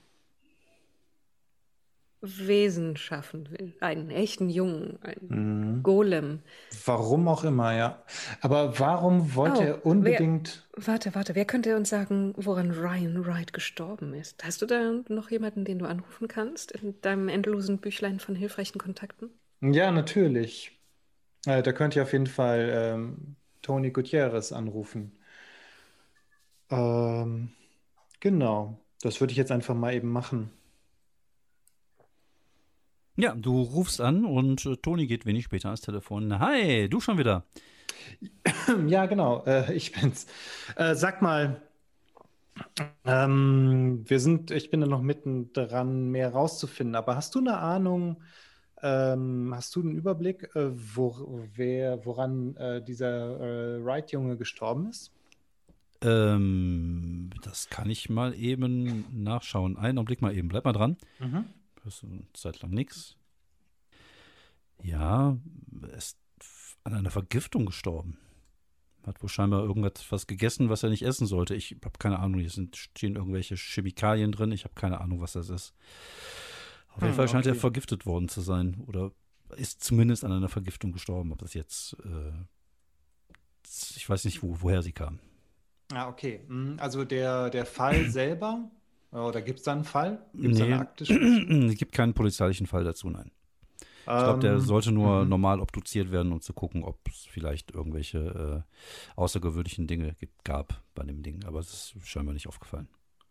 Wesen schaffen will. Einen echten Jungen, einen Hm. Golem. Warum auch immer, ja. Aber warum wollte Oh, er unbedingt. Warte, warte, wer könnte uns sagen, woran Ryan Wright gestorben ist? Hast du da noch jemanden, den du anrufen kannst in deinem endlosen Büchlein von hilfreichen Kontakten? Ja, natürlich. Äh, da könnt ihr auf jeden Fall ähm, Tony Gutierrez anrufen. Ähm, genau. Das würde ich jetzt einfach mal eben machen. Ja, du rufst an und äh, Toni geht wenig später ans Telefon. Hi, du schon wieder. Ja, genau. Äh, ich bin's. Äh, sag mal, ähm, wir sind, ich bin da noch mitten dran, mehr rauszufinden, aber hast du eine Ahnung, Ähm, hast du einen Überblick, äh, wo, wer, woran äh, dieser Wright-Junge gestorben ist? Ähm, das kann ich mal eben nachschauen. Einen Augenblick mal eben. Bleib mal dran. Mhm. Das ist eine Zeit lang nix. Ja, er ist an einer Vergiftung gestorben. Hat wohl scheinbar irgendwas gegessen, was er nicht essen sollte. Ich habe keine Ahnung. Hier sind, stehen irgendwelche Chemikalien drin. Ich habe keine Ahnung, was das ist. Auf jeden Hm, Fall scheint er okay. vergiftet worden zu sein. Oder ist zumindest an einer Vergiftung gestorben. Ob das jetzt. Äh, ich weiß nicht, wo, woher sie kam. Ah, okay. Mhm, Also der, der Fall selber, oder gibt es da einen Fall? Gibt es da Nee. eine Akte? es gibt keinen polizeilichen Fall dazu, nein. Ich glaube, der Ähm, sollte nur mhm. normal obduziert werden, um zu gucken, ob es vielleicht irgendwelche äh, außergewöhnlichen Dinge gibt, gab bei dem Ding. Aber es ist scheinbar nicht aufgefallen.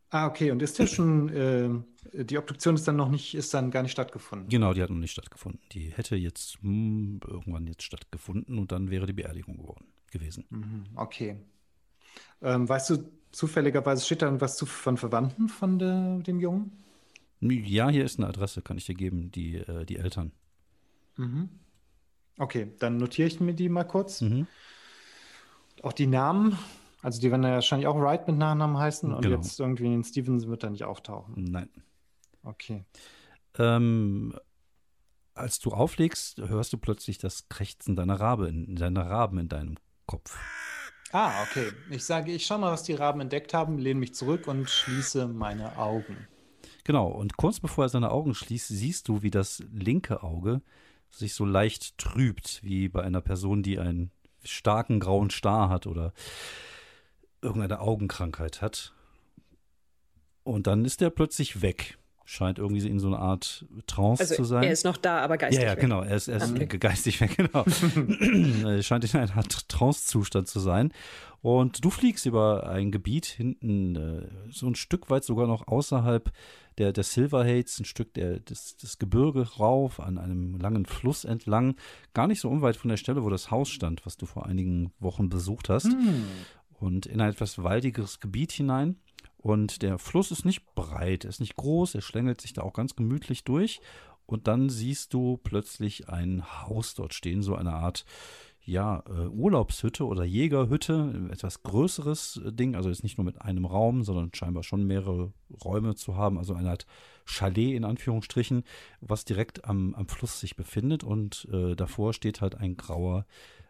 Ah, okay. Und ist der schon, äh, die Obduktion ist dann noch nicht, ist dann gar nicht stattgefunden? Genau, die hat noch nicht stattgefunden. Die hätte jetzt hm, irgendwann jetzt stattgefunden und dann wäre die Beerdigung geworden gewesen. Mhm, okay. Ähm, weißt du, zufälligerweise steht da irgendwas zu, von Verwandten von der, dem Jungen? Ja, hier ist eine Adresse, kann ich dir geben, die, äh, die Eltern. Mhm. Okay, dann notiere ich mir die mal kurz. Mhm. Auch die Namen, also die werden ja wahrscheinlich auch Wright mit Nachnamen heißen und Genau. jetzt irgendwie in Stevenson wird da nicht auftauchen. Nein. Okay. Ähm, als du auflegst, hörst du plötzlich das Krächzen deiner Rabe in, deiner Raben in deinem Kopf. Ah, okay. Ich sage, ich schau mal, was die Raben entdeckt haben, lehne mich zurück und schließe meine Augen. Genau, und kurz bevor er seine Augen schließt, siehst du, wie das linke Auge sich so leicht trübt, wie bei einer Person, die einen starken grauen Star hat oder irgendeine Augenkrankheit hat. Und dann ist er plötzlich weg. Scheint irgendwie in so einer Art Trance Also zu sein. er ist noch da, aber geistig ja, ja, weg. genau. Er ist, er ist Okay. geistig weg, genau. er scheint in einer Art Trance-Zustand zu sein. Und du fliegst über ein Gebiet hinten, äh, so ein Stück weit sogar noch außerhalb der, der Silverhades, ein Stück der, des, des Gebirge rauf, an einem langen Fluss entlang. Gar nicht so unweit von der Stelle, wo das Haus stand, was du vor einigen Wochen besucht hast. Hm. Und in ein etwas waldigeres Gebiet hinein. Und der Fluss ist nicht breit, er ist nicht groß, er schlängelt sich da auch ganz gemütlich durch. Und dann siehst du plötzlich ein Haus dort stehen, so eine Art, ja, äh, Urlaubshütte oder Jägerhütte, etwas größeres äh, Ding, also jetzt nicht nur mit einem Raum, sondern scheinbar schon mehrere Räume zu haben, also eine Art Chalet in Anführungsstrichen, was direkt am, am Fluss sich befindet und äh, davor steht halt ein grauer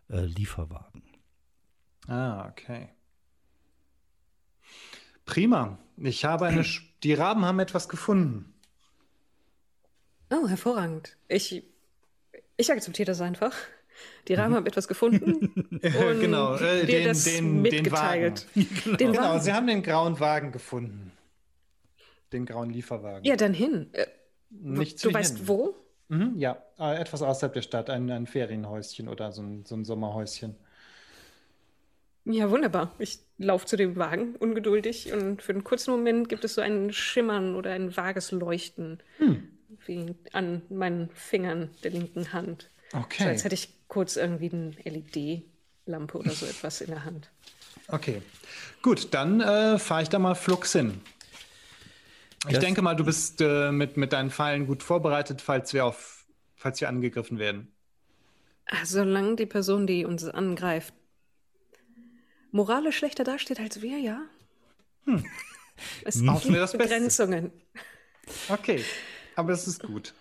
äh, Lieferwagen. Ah, okay. Prima. Ich habe eine. Sch die Raben haben etwas gefunden. Oh, hervorragend. Ich, ich akzeptiere das einfach. Die Rahmen haben etwas gefunden und genau, äh, den- das den- den mitgeteilt. Den Genau, Wagen. sie haben den grauen Wagen gefunden. Den grauen Lieferwagen. Ja, dann hin. Äh, Nicht du weißt hin. wo? Mhm, ja, äh, etwas außerhalb der Stadt, ein, ein Ferienhäuschen oder so ein, so ein Sommerhäuschen. Ja, wunderbar. Ich laufe zu dem Wagen ungeduldig und für einen kurzen Moment gibt es so ein Schimmern oder ein vages Leuchten Hm. wie an meinen Fingern der linken Hand. So Okay. als hätte ich kurz irgendwie eine LED-Lampe oder so etwas in der Hand. Okay. Gut, dann äh, fahre ich da mal flugs hin. Ich Das- denke mal, du bist äh, mit, mit deinen Pfeilen gut vorbereitet, falls wir auf, falls wir angegriffen werden. Solange die Person, die uns angreift, moralisch schlechter dasteht als wir, ja? Es Hm. Wir gibt das Beste. Begrenzungen. Okay, aber es ist gut.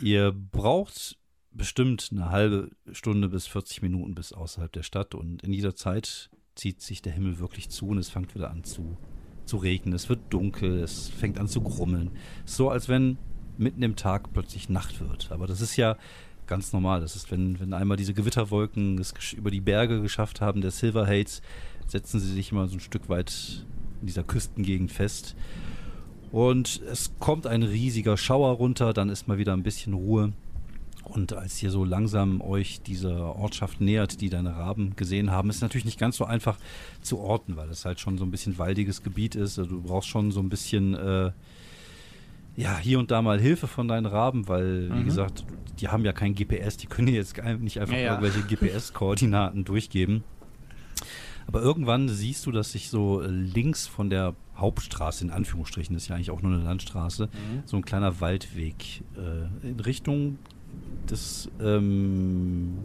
Ihr braucht bestimmt eine halbe Stunde bis 40 Minuten bis außerhalb der Stadt und in dieser Zeit zieht sich der Himmel wirklich zu und es fängt wieder an zu, zu regnen. Es wird dunkel, es fängt an zu grummeln. Es ist so, als wenn mitten im Tag plötzlich Nacht wird. Aber das ist ja ganz normal. Das ist, wenn, wenn einmal diese Gewitterwolken es über die Berge geschafft haben, der Silverhades, setzen sie sich immer so ein Stück weit in dieser Küstengegend fest. Und es kommt ein riesiger Schauer runter, dann ist mal wieder ein bisschen Ruhe. Und als ihr so langsam euch dieser Ortschaft nähert, die deine Raben gesehen haben, ist natürlich nicht ganz so einfach zu orten, weil es halt schon so ein bisschen waldiges Gebiet ist. Also du brauchst schon so ein bisschen, äh, ja, hier und da mal Hilfe von deinen Raben, weil, wie Mhm. gesagt, die haben ja kein GPS, die können jetzt nicht einfach Ja, ja. irgendwelche GPS-Koordinaten durchgeben. Aber irgendwann siehst du, dass sich so äh, links von der Hauptstraße, in Anführungsstrichen, das ist ja eigentlich auch nur eine Landstraße, so ein kleiner Waldweg äh, in Richtung des, ähm,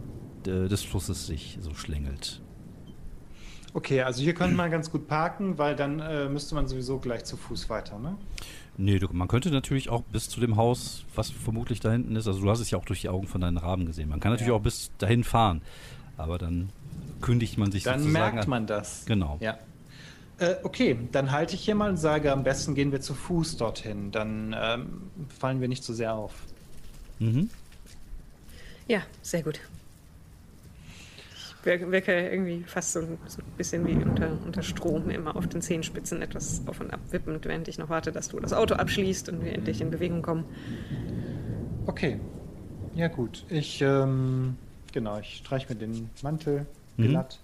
de- des Flusses sich so schlängelt. Okay, also hier könnte man ganz gut parken, weil dann äh, müsste man sowieso gleich zu Fuß weiter, ne? Nee, du, man könnte natürlich auch bis zu dem Haus, was vermutlich da hinten ist, also du hast es ja auch durch die Augen von deinen Raben gesehen. Man kann natürlich Ja. auch bis dahin fahren, aber dann kündigt man sich Dann sozusagen merkt an. man das. Genau. Ja. Äh, okay, dann halte ich hier mal und sage, am besten gehen wir zu Fuß dorthin. Dann ähm, fallen wir nicht so sehr auf. Mhm. Ja, sehr gut. Wirke irgendwie fast so, ein- so ein bisschen wie unter, unter Strom, immer auf den Zehenspitzen etwas auf und ab wippend, während ich noch warte, dass du das Auto abschließt und wir endlich in Bewegung kommen. Okay. Ja, gut. Ich, ähm, genau, ich streiche mir den Mantel Mhm. glatt.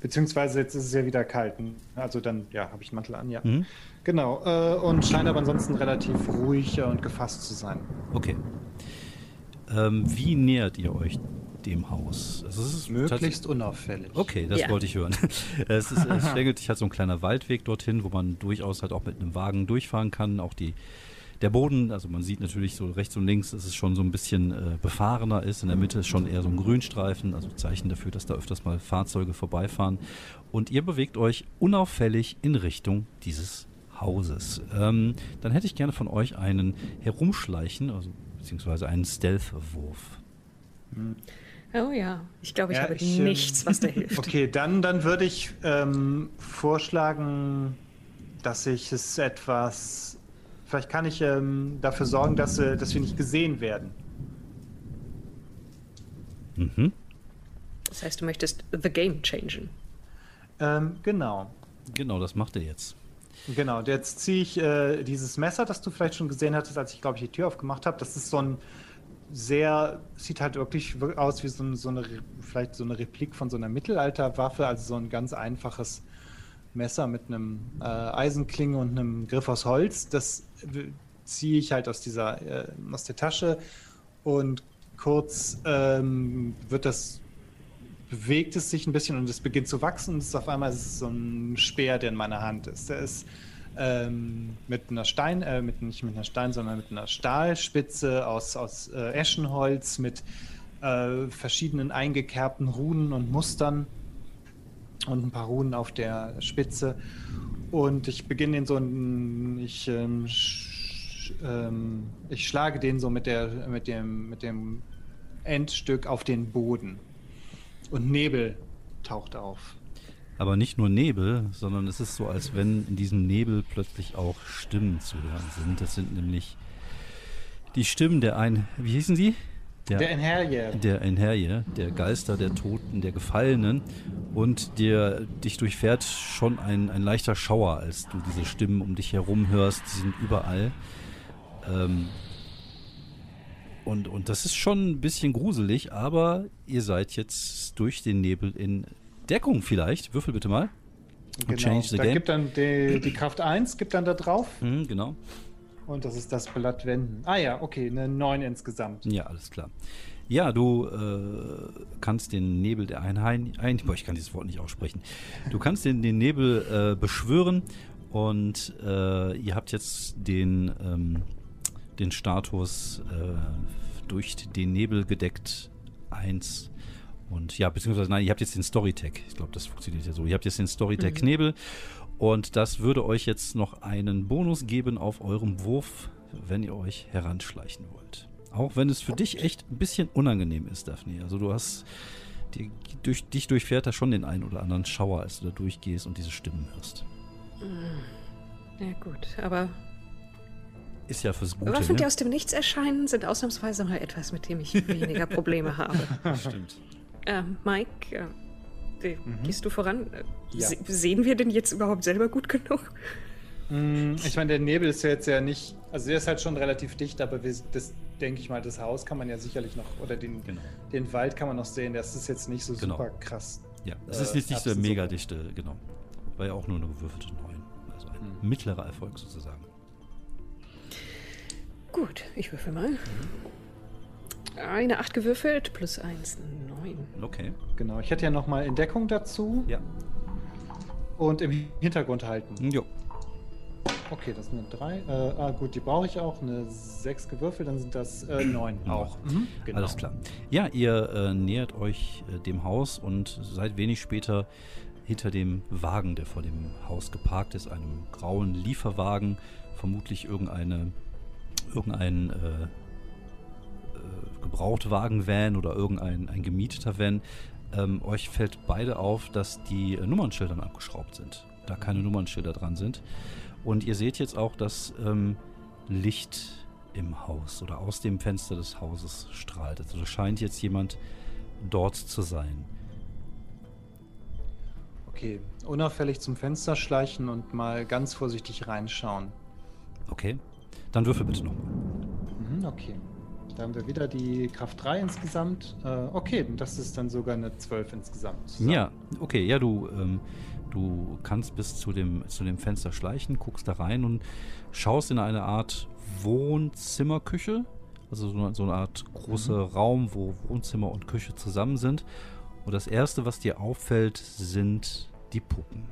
Beziehungsweise jetzt ist es ja wieder kalt. Also dann, ja, habe ich den Mantel an, ja. Mhm. Genau. Äh, und scheint aber ansonsten relativ ruhig und gefasst zu sein. Okay. Ähm, wie nähert ihr euch dem Haus? Also es ist Möglichst unauffällig. Okay, das Ja. wollte ich hören. es, ist, es schlängelt sich halt so ein kleiner Waldweg dorthin, wo man durchaus halt auch mit einem Wagen durchfahren kann. Auch die, der Boden, also man sieht natürlich so rechts und links, dass es schon so ein bisschen äh, befahrener ist. In der Mitte ist schon eher so ein Grünstreifen, also Zeichen dafür, dass da öfters mal Fahrzeuge vorbeifahren. Und ihr bewegt euch unauffällig in Richtung dieses Hauses. Ähm, dann hätte ich gerne von euch einen Herumschleichen, also beziehungsweise einen Stealth-Wurf. Oh ja, ich glaube, ich Ja, habe ich, ähm, nichts, was da hilft. Okay, dann, dann würde ich ähm, vorschlagen, dass ich es etwas. Vielleicht kann ich ähm, dafür sorgen, dass, äh, dass wir nicht gesehen werden. Mhm. Das heißt, du möchtest the game changen. Ähm, genau. Genau, das macht er jetzt. Genau, jetzt ziehe ich äh, dieses Messer, das du vielleicht schon gesehen hattest, als ich, glaube ich, die Tür aufgemacht habe. Das ist so ein sehr, sieht halt wirklich wir- aus wie so, so eine, vielleicht so eine Replik von so einer Mittelalterwaffe, also so ein ganz einfaches Messer mit einem äh, Eisenklinge und einem Griff aus Holz. Das ziehe ich halt aus dieser, äh, aus der Tasche und kurz ähm, wird das bewegt es sich ein bisschen und es beginnt zu wachsen und es ist auf einmal ist es so ein Speer, der in meiner Hand ist. Der ist ähm, mit einer Stein, äh, mit, nicht mit einer Stein, sondern mit einer Stahlspitze aus, aus äh, Eschenholz mit äh, verschiedenen eingekerbten Runen und Mustern und ein paar Runen auf der Spitze. Und ich beginne den so, ich, ähm, sch, ähm, ich schlage den so mit, der, mit, dem, mit dem Endstück auf den Boden. Und Nebel taucht auf. Aber nicht nur Nebel, sondern es ist so, als wenn in diesem Nebel plötzlich auch Stimmen zu hören sind. Das sind nämlich die Stimmen der ein... Wie hießen sie? Der Enherje. der Enherje, der Geister der Toten, der Gefallenen. Und der, dich durchfährt schon ein, ein leichter Schauer, als du diese Stimmen um dich herum hörst. Die sind überall. Ähm, und, und das ist schon ein bisschen gruselig, aber ihr seid jetzt durch den Nebel in Deckung vielleicht. Würfel bitte mal. Genau. Change the da game. gibt dann die, die Kraft 1, gibt dann da drauf. Mhm, genau. Und das ist das Blatt wenden. Ah ja, okay, eine 9 insgesamt. Ja, alles klar. Ja, du äh, kannst den Nebel der Einheim, ein, boah, ich kann dieses Wort nicht aussprechen. Du kannst den, den Nebel äh, beschwören und äh, ihr habt jetzt den, ähm, den Status äh, durch den Nebel gedeckt 1. Und ja, beziehungsweise nein, ihr habt jetzt den Storytech. Ich glaube, das funktioniert ja so. Ihr habt jetzt den Storytech Nebel und das würde euch jetzt noch einen Bonus geben auf eurem Wurf, wenn ihr euch heranschleichen wollt. Auch wenn es für dich echt ein bisschen unangenehm ist, Daphne. Also du hast die, durch, dich durchfährt da schon den einen oder anderen Schauer, als du da durchgehst und diese Stimmen hörst. Ja, gut, aber Ist ja fürs Gute. Waffen, die ne? aus dem Nichts erscheinen, sind ausnahmsweise mal etwas, mit dem ich weniger Probleme habe. Stimmt. Äh, Mike, äh, wie- gehst du voran? Äh, Ja. se sehen wir denn jetzt überhaupt selber gut genug? Mm, Ich meine, der Nebel ist ja jetzt ja nicht, also der ist halt schon relativ dicht, aber wir, das denke ich mal, das Haus kann man ja sicherlich noch, oder den, Genau. den Wald kann man noch sehen, das ist jetzt nicht so Genau. super krass. Ja, es Äh, ist jetzt nicht der Erbsensuppe. Megadichte, genau. War ja auch nur eine gewürfelte 9. Also ein mittlerer Erfolg sozusagen. Gut, ich würfel mal. Eine 8 gewürfelt, plus 1, 9. Okay. Genau, ich hätte ja noch mal Entdeckung dazu Ja. und im Hintergrund halten. Jo. Okay, das sind eine 3. Äh, ah, gut, die brauche ich auch. Eine 6 gewürfelt, dann sind das äh, 9 auch. Mhm, genau. Alles klar. Ja, ihr äh, nähert euch äh, dem Haus und seid wenig später hinter dem Wagen, der vor dem Haus geparkt ist, einem grauen Lieferwagen, vermutlich irgendeine, irgendein äh, Gebrauchtwagen-Van oder irgendein ein gemieteter Van. Ähm, euch fällt beide auf, dass die äh, Nummernschilder abgeschraubt sind, da keine Nummernschilder dran sind. Und ihr seht jetzt auch, dass ähm, Licht im Haus oder aus dem Fenster des Hauses strahlt. Also scheint jetzt jemand dort zu sein. Okay, unauffällig zum Fenster schleichen und mal ganz vorsichtig reinschauen. Okay, dann würfel bitte nochmal. Mhm, okay. Da haben wir wieder die Kraft 3 insgesamt. Äh, okay, das ist dann sogar eine 12 insgesamt. zusammen. Ja, okay, ja, du, ähm, du kannst bis zu dem, zu dem Fenster schleichen, guckst da rein und schaust in eine Art Wohnzimmerküche. Also so eine, so eine Art großer Raum, wo Wohnzimmer und Küche zusammen sind. Und das erste, was dir auffällt, sind die Puppen.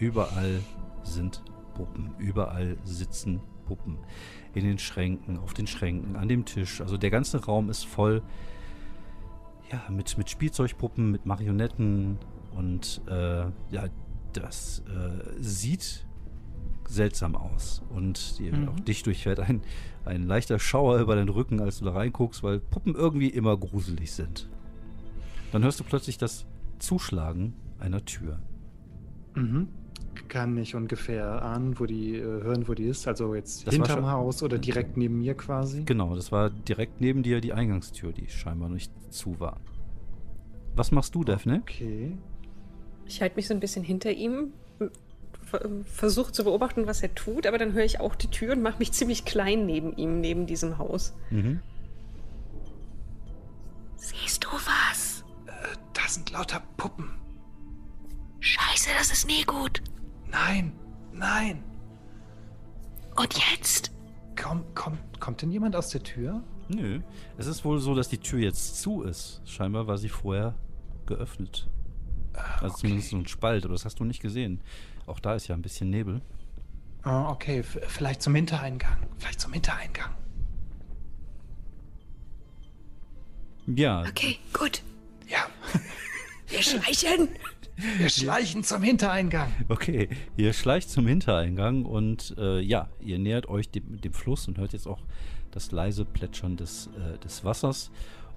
Überall sind Puppen. Überall sitzen Puppen. In den Schränken, auf den Schränken, an dem Tisch. Also der ganze Raum ist voll ja, mit, mit Spielzeugpuppen, mit Marionetten und äh, ja, das äh, sieht seltsam aus. Und die, Mhm. auch dich durchfährt ein, ein leichter Schauer über den Rücken, als du da reinguckst, weil Puppen irgendwie immer gruselig sind. Dann hörst du plötzlich das Zuschlagen einer Tür. Mhm. Kann ich ungefähr ahnen, wo die, äh, hören, wo die ist. Also jetzt Das hinterm Haus oder direkt neben mir quasi. Genau, das war direkt neben dir die Eingangstür, die scheinbar nicht zu war. Was machst du, Daphne? Okay. Ich halte mich so ein bisschen hinter ihm, versuche zu beobachten, was er tut, aber dann höre ich auch die Tür und mache mich ziemlich klein neben ihm, neben diesem Haus. Mhm. Siehst du was? Da sind lauter Puppen. Scheiße, das ist nie gut. Nein, nein. Und jetzt? Komm, kommt, kommt denn jemand aus der Tür? Nö. Es ist wohl so, dass die Tür jetzt zu ist. Scheinbar war sie vorher geöffnet. Also zumindest so ein Spalt, aber das hast du nicht gesehen. Auch da ist ja ein bisschen Nebel. Ah, okay, f- vielleicht zum Hintereingang. Vielleicht zum Hintereingang. Ja, Okay, gut. Ja, Wir schleichen. wir schleichen zum Hintereingang. okay. Ihr schleicht zum Hintereingang und äh, ja, ihr nähert euch dem, dem Fluss und hört jetzt auch das leise Plätschern des, äh, des Wassers.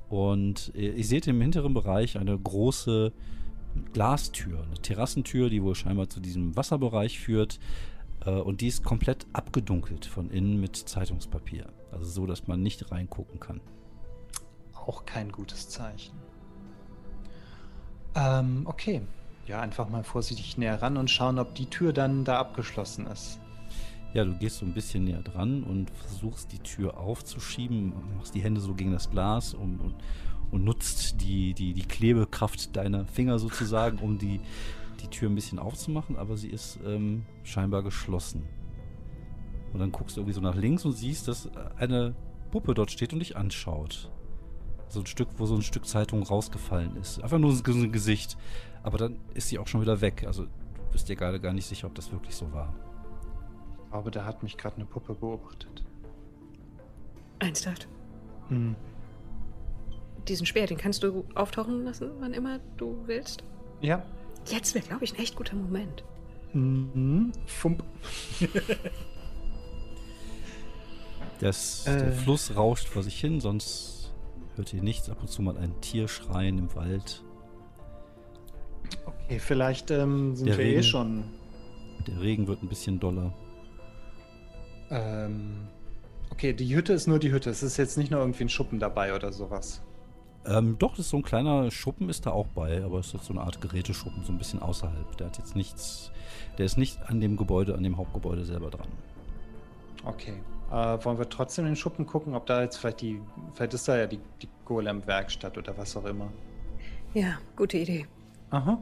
Und äh, ihr seht im hinteren Bereich eine große Glastür, eine Terrassentür, die wohl scheinbar zu diesem Wasserbereich führt. Äh, und die ist komplett abgedunkelt von innen mit Zeitungspapier. Also so, dass man nicht reingucken kann. Auch kein gutes Zeichen. Ähm, okay. Ja, einfach mal vorsichtig näher ran und schauen, ob die Tür dann da abgeschlossen ist. Ja, du gehst so ein bisschen näher dran und versuchst die Tür aufzuschieben, machst die Hände so gegen das Glas und, und, und nutzt die, die, die Klebekraft deiner Finger sozusagen, um die, die Tür ein bisschen aufzumachen, aber sie ist ähm, scheinbar geschlossen. Und dann guckst du irgendwie so nach links und siehst, dass eine Puppe dort steht und dich anschaut. So ein Stück, wo so ein Stück Zeitung rausgefallen ist. Einfach nur so ein Gesicht. Aber dann ist sie auch schon wieder weg. Also du bist dir gerade gar nicht sicher, ob das wirklich so war. Ich glaube, da hat mich gerade eine Puppe beobachtet. Ernsthaft. Hm. Diesen Speer, den kannst du auftauchen lassen, wann immer du willst. Ja. Jetzt wäre, glaube ich, ein echt guter Moment. Mhm. Fump. Das, Äh. Der Fluss rauscht vor sich hin, sonst hört ihr nichts. Ab und zu mal ein Tier schreien im Wald. Okay, vielleicht ähm, sind Der wir eh Regen. schon. Der Regen wird ein bisschen doller. Ähm, okay, die Hütte ist nur die Hütte. Es ist jetzt nicht nur irgendwie ein Schuppen dabei oder sowas. Ähm, doch, das ist so ein kleiner Schuppen ist da auch bei, aber es ist jetzt so eine Art Geräteschuppen, so ein bisschen außerhalb. Der hat jetzt nichts, der ist nicht an dem Gebäude, an dem Hauptgebäude selber dran. Okay. Äh, wollen wir trotzdem in den Schuppen gucken, ob da jetzt vielleicht die. Vielleicht ist da ja die, die Golem-Werkstatt oder was auch immer. Ja, gute Idee. Aha.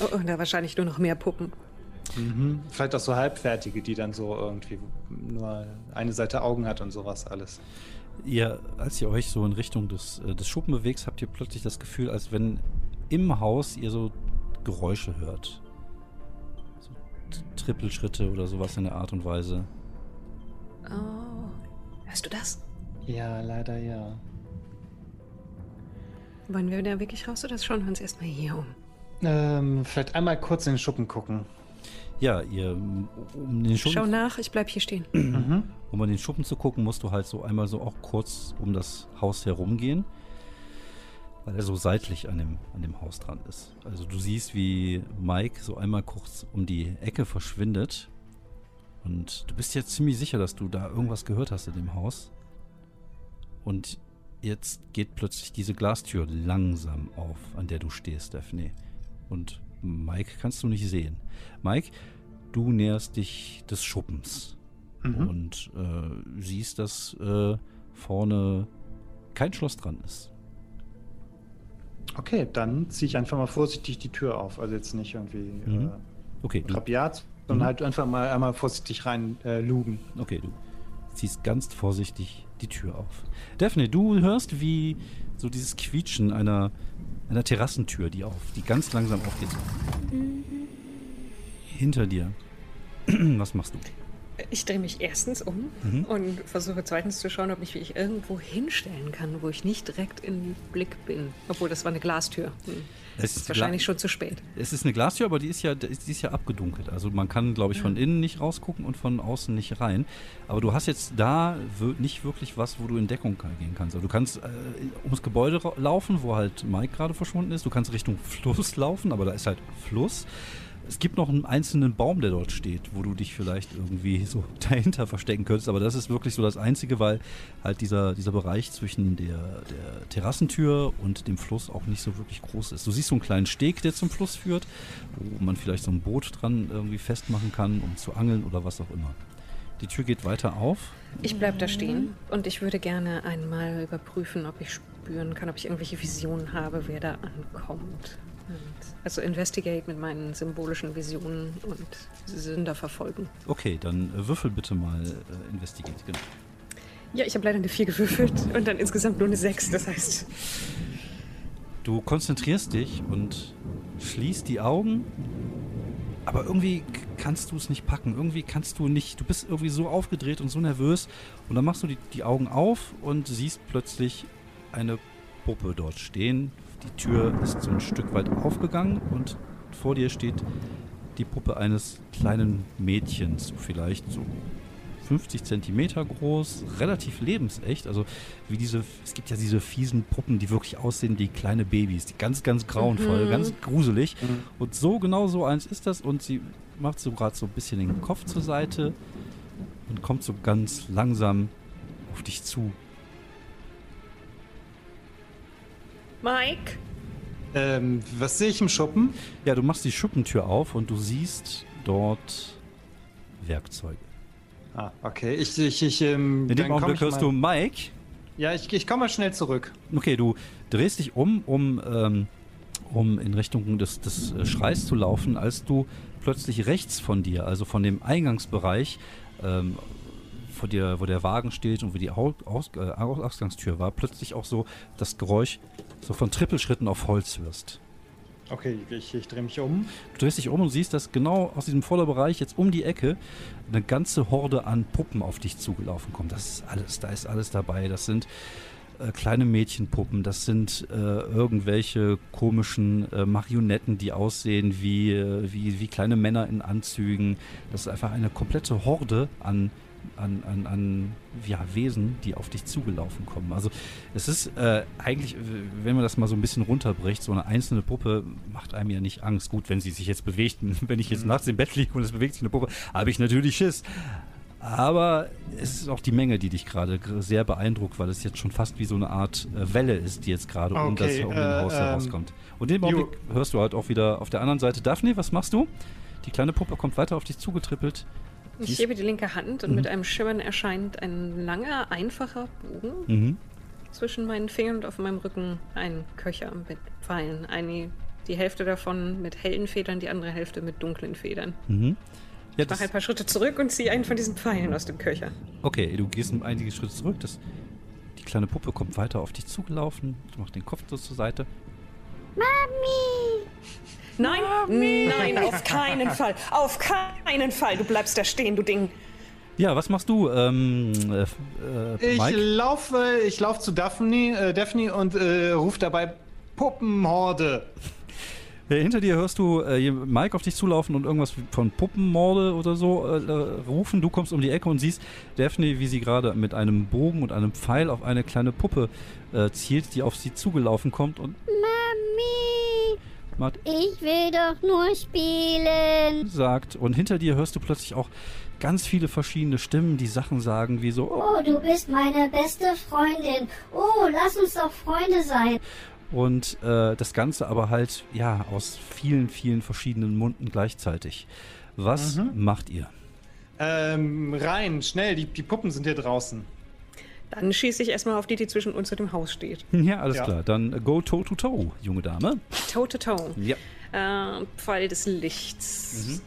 Oh, und da wahrscheinlich nur noch mehr Puppen. Mhm. Vielleicht auch so halbfertige, die dann so irgendwie nur eine Seite Augen hat und sowas alles. Ihr, als ihr euch so in Richtung des, äh, des Schuppen bewegt, habt ihr plötzlich das Gefühl, als wenn im Haus ihr so Geräusche hört. So Trippelschritte oder sowas in der Art und Weise. Oh. Hörst du das? Ja, leider ja. Wollen wir da wirklich raus oder schauen wir uns erstmal hier um? Ähm, vielleicht einmal kurz in den Schuppen gucken. Ja, ihr, um den Schau Schuppen, nach, ich bleib hier stehen. Mhm. um in den Schuppen zu gucken, musst du halt so einmal so auch kurz um das Haus herumgehen, weil er so seitlich an dem, an dem Haus dran ist. Also du siehst, wie Mike so einmal kurz um die Ecke verschwindet und du bist jetzt ziemlich sicher, dass du da irgendwas gehört hast in dem Haus. Und jetzt geht plötzlich diese Glastür langsam auf, an der du stehst, Stephanie. Und Mike kannst du nicht sehen. Mike, du näherst dich des Schuppens Mhm. und äh, siehst, dass äh, vorne kein Schloss dran ist. Okay, dann ziehe ich einfach mal vorsichtig die Tür auf. Also jetzt nicht irgendwie Mhm. äh, Okay, du, rabiat, sondern Mhm. halt einfach mal einmal vorsichtig rein äh, lugen. okay, du ziehst ganz vorsichtig die Tür auf. Daphne, du hörst, wie so dieses Quietschen einer, einer Terrassentür, die auf, die ganz langsam aufgeht. Hinter dir. Was machst du? Ich drehe mich erstens um Mhm. und versuche zweitens zu schauen, ob ich mich irgendwo hinstellen kann, wo ich nicht direkt im Blick bin. Obwohl, das war eine Glastür. Hm. Es ist wahrscheinlich schon zu spät. Es ist eine Glastür, aber die ist ja, die ist ja abgedunkelt. Also man kann, glaube ich, von innen nicht rausgucken und von außen nicht rein. Aber du hast jetzt da nicht wirklich was, wo du in Deckung gehen kannst. Also du kannst äh, ums Gebäude laufen, wo halt Mike gerade verschwunden ist. Du kannst Richtung Fluss laufen, aber da ist halt Fluss. Es gibt noch einen einzelnen Baum, der dort steht, wo du dich vielleicht irgendwie so dahinter verstecken könntest. Aber das ist wirklich so das Einzige, weil halt dieser, dieser Bereich zwischen der, der Terrassentür und dem Fluss auch nicht so wirklich groß ist. Du siehst so einen kleinen Steg, der zum Fluss führt, wo man vielleicht so ein Boot dran irgendwie festmachen kann, um zu angeln oder was auch immer. Die Tür geht weiter auf. Ich bleibe da stehen und ich würde gerne einmal überprüfen, ob ich spüren kann, ob ich irgendwelche Visionen habe, wer da ankommt. Also investigate mit meinen symbolischen Visionen und Sünder verfolgen. Okay, dann äh, würfel bitte mal äh, Investigate. Genau. Ja, ich habe leider eine 4 gewürfelt und dann insgesamt nur eine 6. Das heißt, Du konzentrierst dich und schließt die Augen, aber irgendwie kannst du es nicht packen. Irgendwie kannst du nicht, du bist irgendwie so aufgedreht und so nervös und dann machst du die, die Augen auf und siehst plötzlich eine Puppe dort stehen. Die Tür ist so ein Stück weit aufgegangen und vor dir steht die Puppe eines kleinen Mädchens, vielleicht so 50 Zentimeter groß, relativ lebensecht. Also wie diese, es gibt ja diese fiesen Puppen, die wirklich aussehen wie kleine Babys, die ganz, ganz grauenvoll, Mhm. ganz gruselig. Mhm. Und so genau so eins ist das. Und sie macht so gerade so ein bisschen den Kopf zur Seite und kommt so ganz langsam auf dich zu. Mike, Ähm, was sehe ich im Schuppen? Ja, du machst die Schuppentür auf und du siehst dort Werkzeuge. Ah, okay. Ich, ich, ich, ähm, In dem Augenblick ich hörst mal- du Mike. Ja, ich, ich komme mal schnell zurück. Okay, du drehst dich um, um, ähm, um in Richtung des, des äh, Schreis zu laufen, als du plötzlich rechts von dir, also von dem Eingangsbereich, ähm, vor dir, wo der Wagen steht und wo die äh, Ausgangstür war, plötzlich auch so das Geräusch so von Trippelschritten auf Holz hörst. Okay, ich, ich drehe mich um. Du drehst dich um und siehst, dass genau aus diesem Vorderbereich jetzt um die Ecke eine ganze Horde an Puppen auf dich zugelaufen kommt. Das ist alles, da ist alles dabei. Das sind äh, kleine Mädchenpuppen, das sind äh, irgendwelche komischen äh, Marionetten, die aussehen wie, äh, wie, wie kleine Männer in Anzügen. Das ist einfach eine komplette Horde an an, an, an ja, Wesen, die auf dich zugelaufen kommen. Also es ist äh, eigentlich, wenn man das mal so ein bisschen runterbricht, so eine einzelne Puppe macht einem ja nicht Angst. Gut, wenn sie sich jetzt bewegt, wenn ich jetzt nachts im Bett liege und es bewegt sich eine Puppe, habe ich natürlich Schiss. Aber es ist auch die Menge, die dich gerade sehr beeindruckt, weil es jetzt schon fast wie so eine Art äh, Welle ist, die jetzt gerade um, das, Okay, um äh, den Haus ähm, herauskommt. Und in dem Jo. Augenblick hörst du halt auch wieder auf der anderen Seite, Daphne, was machst du? Die kleine Puppe kommt weiter auf dich zugetrippelt. Ich hebe die linke Hand und Mhm. mit einem Schimmern erscheint ein langer, einfacher Bogen Mhm. zwischen meinen Fingern und auf meinem Rücken ein Köcher mit Pfeilen. Eine, die Hälfte davon mit hellen Federn, die andere Hälfte mit dunklen Federn. Mhm. Ja, Ich mache ein paar Schritte zurück und ziehe einen von diesen Pfeilen aus dem Köcher. okay, du gehst einige Schritte zurück. Das, die kleine Puppe kommt weiter auf dich zugelaufen. Du machst den Kopf so zur Seite. Nein, nein, auf keinen Fall. Auf keinen Fall. Du bleibst da stehen, du Ding. Ja, was machst du, ähm, äh, äh, Ich laufe, ich laufe zu Daphne, äh, Daphne und äh, rufe dabei Puppenhorde. Äh, hinter dir hörst du äh, Mike auf dich zulaufen und irgendwas von Puppenmorde oder so äh, äh, rufen. Du kommst um die Ecke und siehst Daphne, wie sie gerade mit einem Bogen und einem Pfeil auf eine kleine Puppe äh, zielt, die auf sie zugelaufen kommt und Mami, Matt ich will doch nur spielen. sagt. Und hinter dir hörst du plötzlich auch ganz viele verschiedene Stimmen, die Sachen sagen, wie so, oh, du bist meine beste Freundin. Oh, lass uns doch Freunde sein. und äh, das Ganze aber halt, ja, aus vielen, vielen verschiedenen Munden gleichzeitig. Was macht ihr? Ähm, rein, schnell, die, die Puppen sind hier draußen. Dann schieße ich erstmal auf die, die zwischen uns und dem Haus steht. Ja, alles Ja. klar. Dann go toe to toe, junge Dame. Toe to toe. Ja. Äh, Pfeil des Lichts.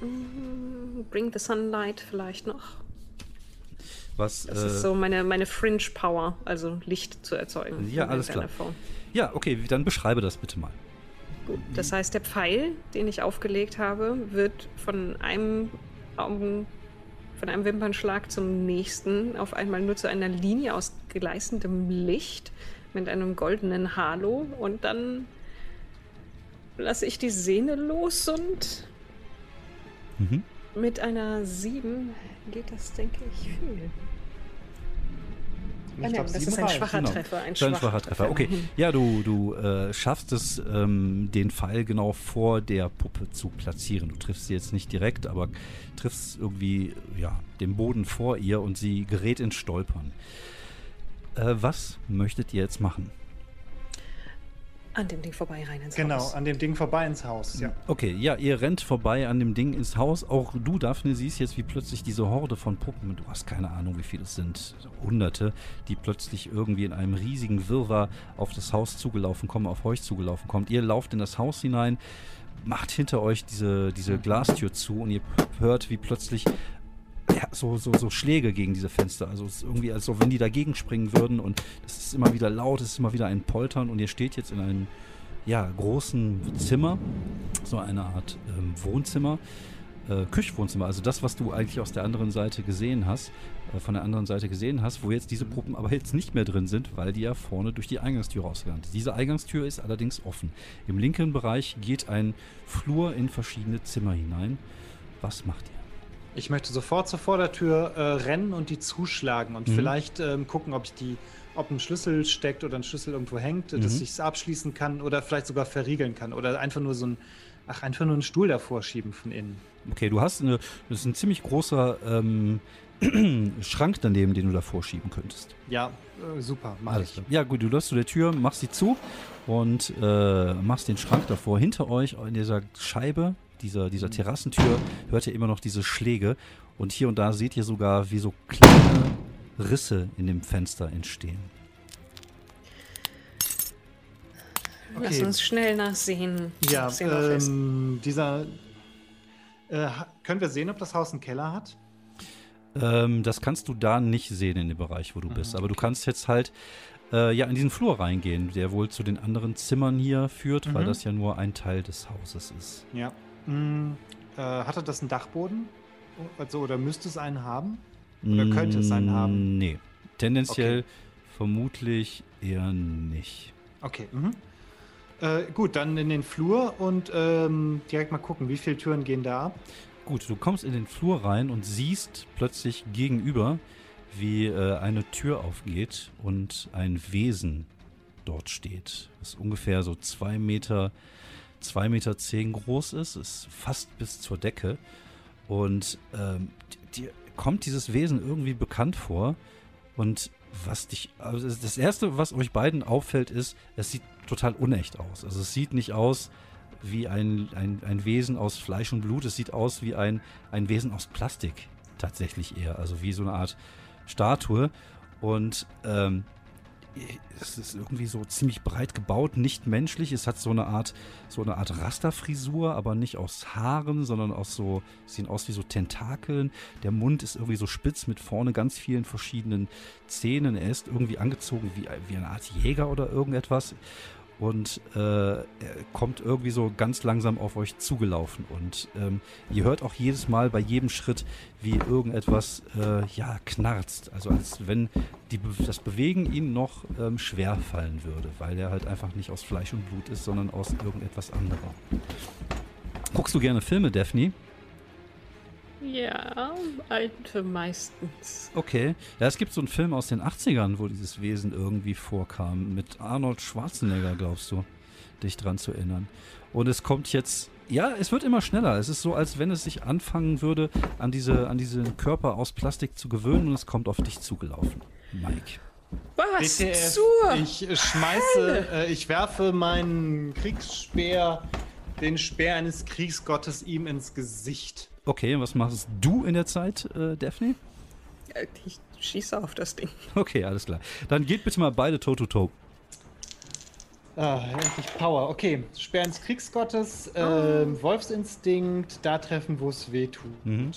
Mm, Bring the Sunlight vielleicht noch. Was, Das äh, ist so meine, meine Fringe Power, also Licht zu erzeugen. Ja, alles klar. Form. ja, okay, dann beschreibe das bitte mal. Gut. Das heißt, der Pfeil, den ich aufgelegt habe, wird von einem Augen, von einem Wimpernschlag zum nächsten auf einmal nur zu einer Linie aus gleißendem Licht mit einem goldenen Halo und dann lasse ich die Sehne los und Mhm. mit einer 7 geht das, denke ich, viel. Ah, Ich nein, glaub, das ist ein schwacher Genau. Treffer. Ein ein schwacher Treffer. Okay, ja, du, du äh, schaffst es, ähm, den Pfeil genau vor der Puppe zu platzieren. Du triffst sie jetzt nicht direkt, aber triffst irgendwie ja, den Boden vor ihr und sie gerät ins Stolpern. Äh, was möchtet ihr jetzt machen? An dem Ding vorbei rein ins Genau, Haus. an dem Ding vorbei ins Haus. Ja. Okay, ja, ihr rennt vorbei an dem Ding ins Haus. Auch du, Daphne, siehst jetzt, wie plötzlich diese Horde von Puppen, du hast keine Ahnung, wie viele es sind, Hunderte, die plötzlich irgendwie in einem riesigen Wirrwarr auf das Haus zugelaufen kommen, auf euch zugelaufen kommt. Ihr lauft in das Haus hinein, macht hinter euch diese, diese Glastür zu und ihr hört, wie plötzlich so, so, so Schläge gegen diese Fenster. Also es ist irgendwie, als wenn die dagegen springen würden und es ist immer wieder laut, es ist immer wieder ein Poltern und ihr steht jetzt in einem ja, großen Zimmer, so eine Art ähm, Wohnzimmer, äh, Küchwohnzimmer, also das, was du eigentlich aus der anderen Seite gesehen hast, äh, von der anderen Seite gesehen hast, wo jetzt diese Puppen aber jetzt nicht mehr drin sind, weil die ja vorne durch die Eingangstür rausgegangen sind. Diese Eingangstür ist allerdings offen. Im linken Bereich geht ein Flur in verschiedene Zimmer hinein. Was macht ihr? Ich möchte sofort zur Vordertür äh, rennen und die zuschlagen und Mhm. vielleicht ähm, gucken, ob ich die, ob ein Schlüssel steckt oder ein Schlüssel irgendwo hängt, Mhm. dass ich es abschließen kann oder vielleicht sogar verriegeln kann oder einfach nur so ein, ach einfach nur einen Stuhl davor schieben von innen. Okay, du hast eine, das ist ein ziemlich großer ähm, Schrank daneben, den du davor schieben könntest. Ja, äh, super, mach Alles ich. Ja, gut, du lässt zu der Tür, machst sie zu und äh, machst den Schrank davor. Hinter euch in dieser Scheibe, dieser, dieser Terrassentür, hört ihr immer noch diese Schläge. Und hier und da seht ihr sogar, wie so kleine Risse in dem Fenster entstehen. Lass Okay. uns schnell nachsehen. Ja, ähm, dieser. Äh, können wir sehen, ob das Haus einen Keller hat? Ähm, das kannst du da nicht sehen in dem Bereich, wo du bist. Aber du kannst jetzt halt äh, ja in diesen Flur reingehen, der wohl zu den anderen Zimmern hier führt, weil Mhm. das ja nur ein Teil des Hauses ist. Ja. Mm, äh, hatte das einen Dachboden? Also, oder müsste es einen haben? Oder könnte es einen haben? Mm, Nee. Tendenziell Okay. vermutlich eher nicht. Okay. Mhm. Äh, gut, dann in den Flur und ähm, direkt mal gucken, wie viele Türen gehen da ab. Gut, du kommst in den Flur rein und siehst plötzlich gegenüber, wie äh, eine Tür aufgeht und ein Wesen dort steht. Das ungefähr so zwei Meter, zwei Meter zehn groß ist, ist fast bis zur Decke. Und ähm, dir kommt dieses Wesen irgendwie bekannt vor. Und was dich, also das erste, was euch beiden auffällt, ist, es sieht total unecht aus. Also es sieht nicht aus wie ein, ein, ein Wesen aus Fleisch und Blut. Es sieht aus wie ein, ein Wesen aus Plastik tatsächlich eher. Also wie so eine Art Statue. Und ähm, es ist irgendwie so ziemlich breit gebaut, nicht menschlich. Es hat so eine Art, so eine Art Rasterfrisur, aber nicht aus Haaren, sondern aus so, sehen aus wie so Tentakeln. Der Mund ist irgendwie so spitz mit vorne ganz vielen verschiedenen Zähnen. Er ist irgendwie angezogen wie, wie eine Art Jäger oder irgendetwas. Und äh, er kommt irgendwie so ganz langsam auf euch zugelaufen. Und ähm, ihr hört auch jedes Mal bei jedem Schritt, wie irgendetwas äh, ja knarzt. Also als wenn die, das Bewegen ihm noch ähm, schwer fallen würde, weil er halt einfach nicht aus Fleisch und Blut ist, sondern aus irgendetwas anderem. Guckst du gerne Filme, Daphne? Ja, alte meistens. Okay. Ja, es gibt so einen Film aus den 80ern, wo dieses Wesen irgendwie vorkam. Mit Arnold Schwarzenegger, glaubst du, dich dran zu erinnern. Und es kommt jetzt. Ja, es wird immer schneller. Es ist so, als wenn es sich anfangen würde, an, diese, an diesen Körper aus Plastik zu gewöhnen und es kommt auf dich zugelaufen. Mike. Was BTF, zur? ich schmeiße, äh, ich werfe meinen Kriegsspeer, den Speer eines Kriegsgottes ihm ins Gesicht. Okay, und was machst du in der Zeit, äh, Daphne? Äh, Ich schieße auf das Ding. Okay, alles klar. Dann geht bitte mal beide toe-to-toe. Ah, endlich Power. Okay, Speer eines Kriegsgottes, ähm, Wolfsinstinkt, da treffen, wo es weh tut. Mhm.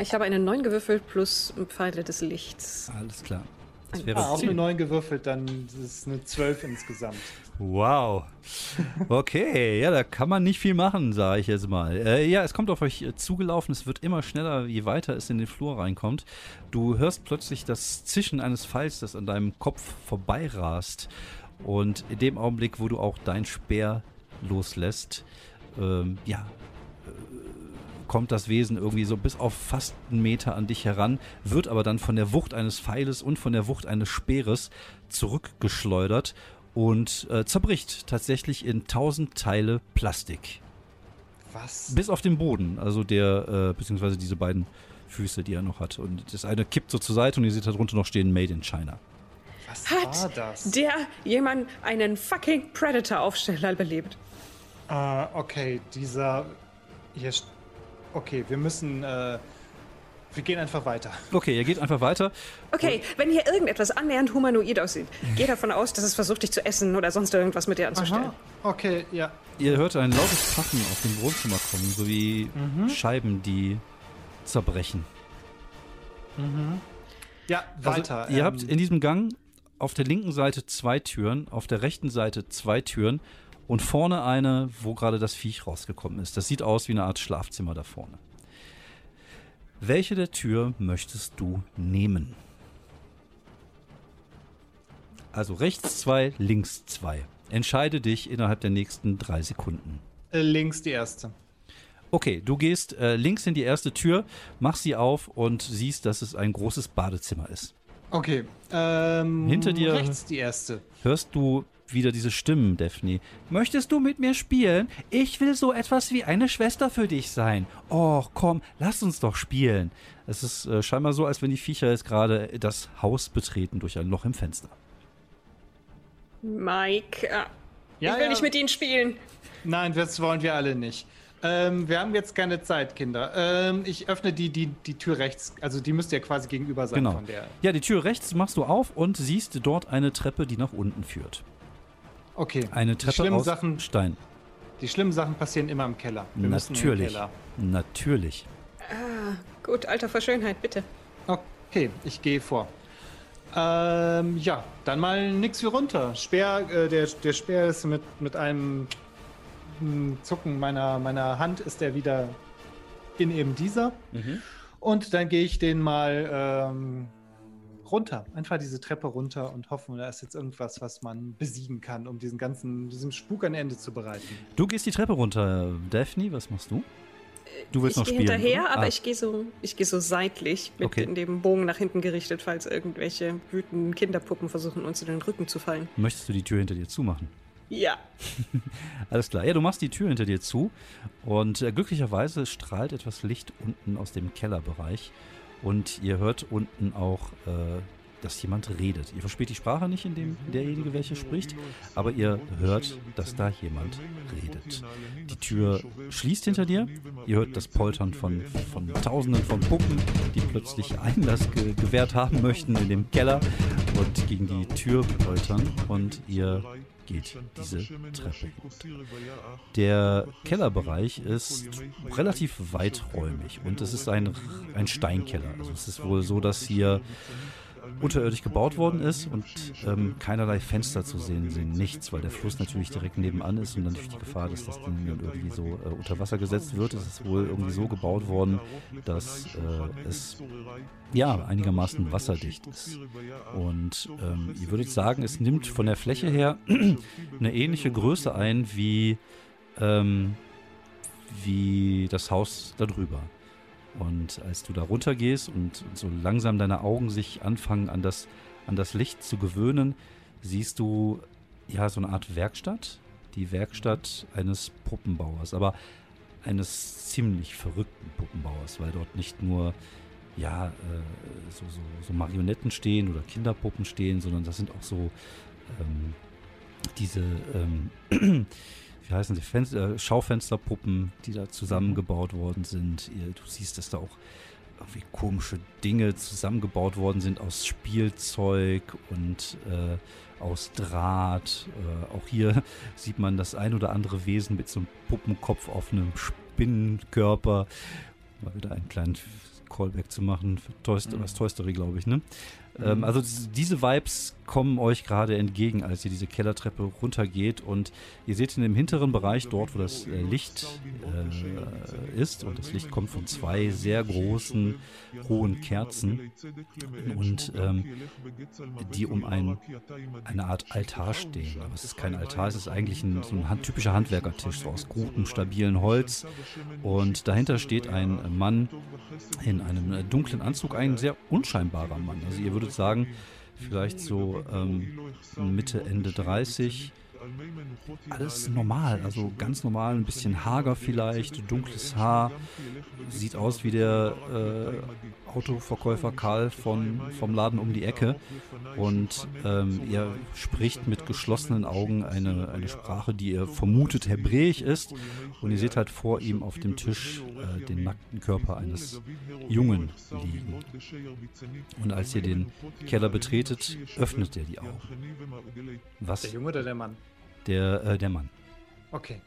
Ich habe eine 9 gewürfelt plus Pfeile des Lichts. Alles klar. Das wäre Ah, auch eine zehn. 9 gewürfelt, dann ist es eine 12 insgesamt. Wow. Okay, ja, da kann man nicht viel machen, sage ich jetzt mal. Äh, ja, es kommt auf euch zugelaufen, es wird immer schneller, je weiter es in den Flur reinkommt. Du hörst plötzlich das Zischen eines Pfeils, das an deinem Kopf vorbeirast. Und in dem Augenblick, wo du auch dein Speer loslässt, ähm, ja, äh, kommt das Wesen irgendwie so bis auf fast einen Meter an dich heran, wird aber dann von der Wucht eines Pfeiles und von der Wucht eines Speeres zurückgeschleudert und äh, zerbricht tatsächlich in tausend Teile Plastik. Was? Bis auf den Boden, also der, äh, beziehungsweise diese beiden Füße, die er noch hat. Und das eine kippt so zur Seite und ihr seht darunter noch stehen Made in China. Was war Hat das? der jemand einen fucking Predator-Aufsteller belebt? Ah, okay, dieser. Hier. Okay, wir müssen. Äh, wir gehen einfach weiter. Okay, ihr geht einfach weiter. Okay, wenn hier irgendetwas annähernd humanoid aussieht, geh davon aus, dass es versucht, dich zu essen oder sonst irgendwas mit dir anzustellen. Okay, ja. Ihr hört ein lautes Paffen aus dem Wohnzimmer kommen, sowie Scheiben, die zerbrechen. Ja, weiter. Also, ihr ähm, habt in diesem Gang auf der linken Seite zwei Türen, auf der rechten Seite zwei Türen und vorne eine, wo gerade das Viech rausgekommen ist. Das sieht aus wie eine Art Schlafzimmer da vorne. Welche der Tür möchtest du nehmen? Also rechts zwei, links zwei. Entscheide dich innerhalb der nächsten drei Sekunden. äh, links die erste. Okay, du gehst äh, links in die erste Tür, machst sie auf und siehst, dass es ein großes Badezimmer ist. Okay. Ähm, Hinter dir- Rechts die erste. hörst du wieder diese Stimmen, Daphne. Möchtest du mit mir spielen? Ich will so etwas wie eine Schwester für dich sein. Och, komm, lass uns doch spielen. Es ist äh, scheinbar so, als wenn die Viecher jetzt gerade das Haus betreten durch ein Loch im Fenster. Mike, äh, Ja, ich will ja. nicht mit ihnen spielen. Nein, das wollen wir alle nicht. Ähm, wir haben jetzt keine Zeit, Kinder. Ähm, ich öffne die, die, die Tür rechts. Also die müsste ja quasi gegenüber sein Genau. von der. Ja, die Tür rechts machst du auf und siehst dort eine Treppe, die nach unten führt. Okay. Eine die Treppe schlimmen aus Sachen, Stein. die schlimmen Sachen passieren immer im Keller. Wir müssen in den Natürlich. Keller. Natürlich. Gut, Alter vor Schönheit, bitte. Okay, ich gehe vor. Ähm, ja, dann mal nix wie runter. Speer, äh, der, der Speer ist mit, mit einem mm, Zucken meiner, meiner Hand ist er wieder in eben dieser. Und dann gehe ich den mal ähm, runter. Einfach diese Treppe runter und hoffen, da ist jetzt irgendwas, was man besiegen kann, um diesen ganzen, diesem Spuk ein Ende zu bereiten. Du gehst die Treppe runter, Daphne. Was machst du? Du willst ich noch gehe spielen. hinterher, oder? aber Ah, ich gehe so, ich gehe so seitlich mit Okay. in dem Bogen nach hinten gerichtet, falls irgendwelche wütenden Kinderpuppen versuchen, uns in den Rücken zu fallen. Möchtest du die Tür hinter dir zumachen? Ja. Alles klar. Ja, du machst die Tür hinter dir zu und äh, glücklicherweise strahlt etwas Licht unten aus dem Kellerbereich und ihr hört unten auch, äh, dass jemand redet. Ihr versteht die Sprache nicht, in dem derjenige welche spricht, aber ihr hört, dass da jemand redet. Die Tür schließt hinter dir. Ihr hört das Poltern von, von Tausenden von Puppen, die plötzlich Einlass ge gewährt haben möchten in dem Keller und gegen die Tür poltern und ihr geht diese Treppe. Der Kellerbereich ist relativ weiträumig und es ist ein, ein Steinkeller. Also es ist wohl so, dass hier unterirdisch gebaut worden ist und ähm, keinerlei Fenster zu sehen sind, nichts, weil der Fluss natürlich direkt nebenan ist und dann durch die Gefahr, dass das Ding irgendwie so äh, unter Wasser gesetzt wird, ist es wohl irgendwie so gebaut worden, dass äh, es ja einigermaßen wasserdicht ist. Und ähm, ihr würdet sagen, es nimmt von der Fläche her eine ähnliche Größe ein wie, ähm, wie das Haus darüber. Und als du da runtergehst und, so langsam deine Augen sich anfangen an das, an das Licht zu gewöhnen, siehst du ja so eine Art Werkstatt. Die Werkstatt eines Puppenbauers, aber eines ziemlich verrückten Puppenbauers, weil dort nicht nur ja, äh, so, so, so Marionetten stehen oder Kinderpuppen stehen, sondern das sind auch so ähm, diese, ähm, wie heißen sie, Fenster, äh, Schaufensterpuppen, die da zusammengebaut worden sind. Du siehst, dass da auch irgendwie komische Dinge zusammengebaut worden sind aus Spielzeug und äh, aus Draht. Äh, auch hier sieht man das ein oder andere Wesen mit so einem Puppenkopf auf einem Spinnenkörper. Mal wieder einen kleinen Callback zu machen für Toy Story, was Toy Story, glaube ich, ne? Ähm, also diese- diese Vibes kommen euch gerade entgegen, als ihr diese Kellertreppe runtergeht und ihr seht in dem hinteren Bereich, dort wo das äh, Licht äh, ist und das Licht kommt von zwei sehr großen, hohen Kerzen und ähm, die um ein, eine Art Altar stehen. Aber es ist kein Altar, es ist eigentlich ein, so ein hand, typischer Handwerkertisch, so aus gutem, stabilen Holz und dahinter steht ein Mann in einem äh, dunklen Anzug, ein sehr unscheinbarer Mann. Also ihr würdet sagen, vielleicht so ähm, Mitte, Ende 30. Alles normal, also ganz normal, ein bisschen hager vielleicht, dunkles Haar, sieht aus wie der äh, Autoverkäufer Karl von, vom Laden um die Ecke und ähm, er spricht mit geschlossenen Augen eine, eine Sprache, die ihr vermutet Hebräisch ist und ihr seht halt vor ihm auf dem Tisch äh, den nackten Körper eines Jungen liegen. Und als ihr den Keller betretet, öffnet er die Augen. Was? Der Junge oder der Mann? Der, äh, der Mann. Okay.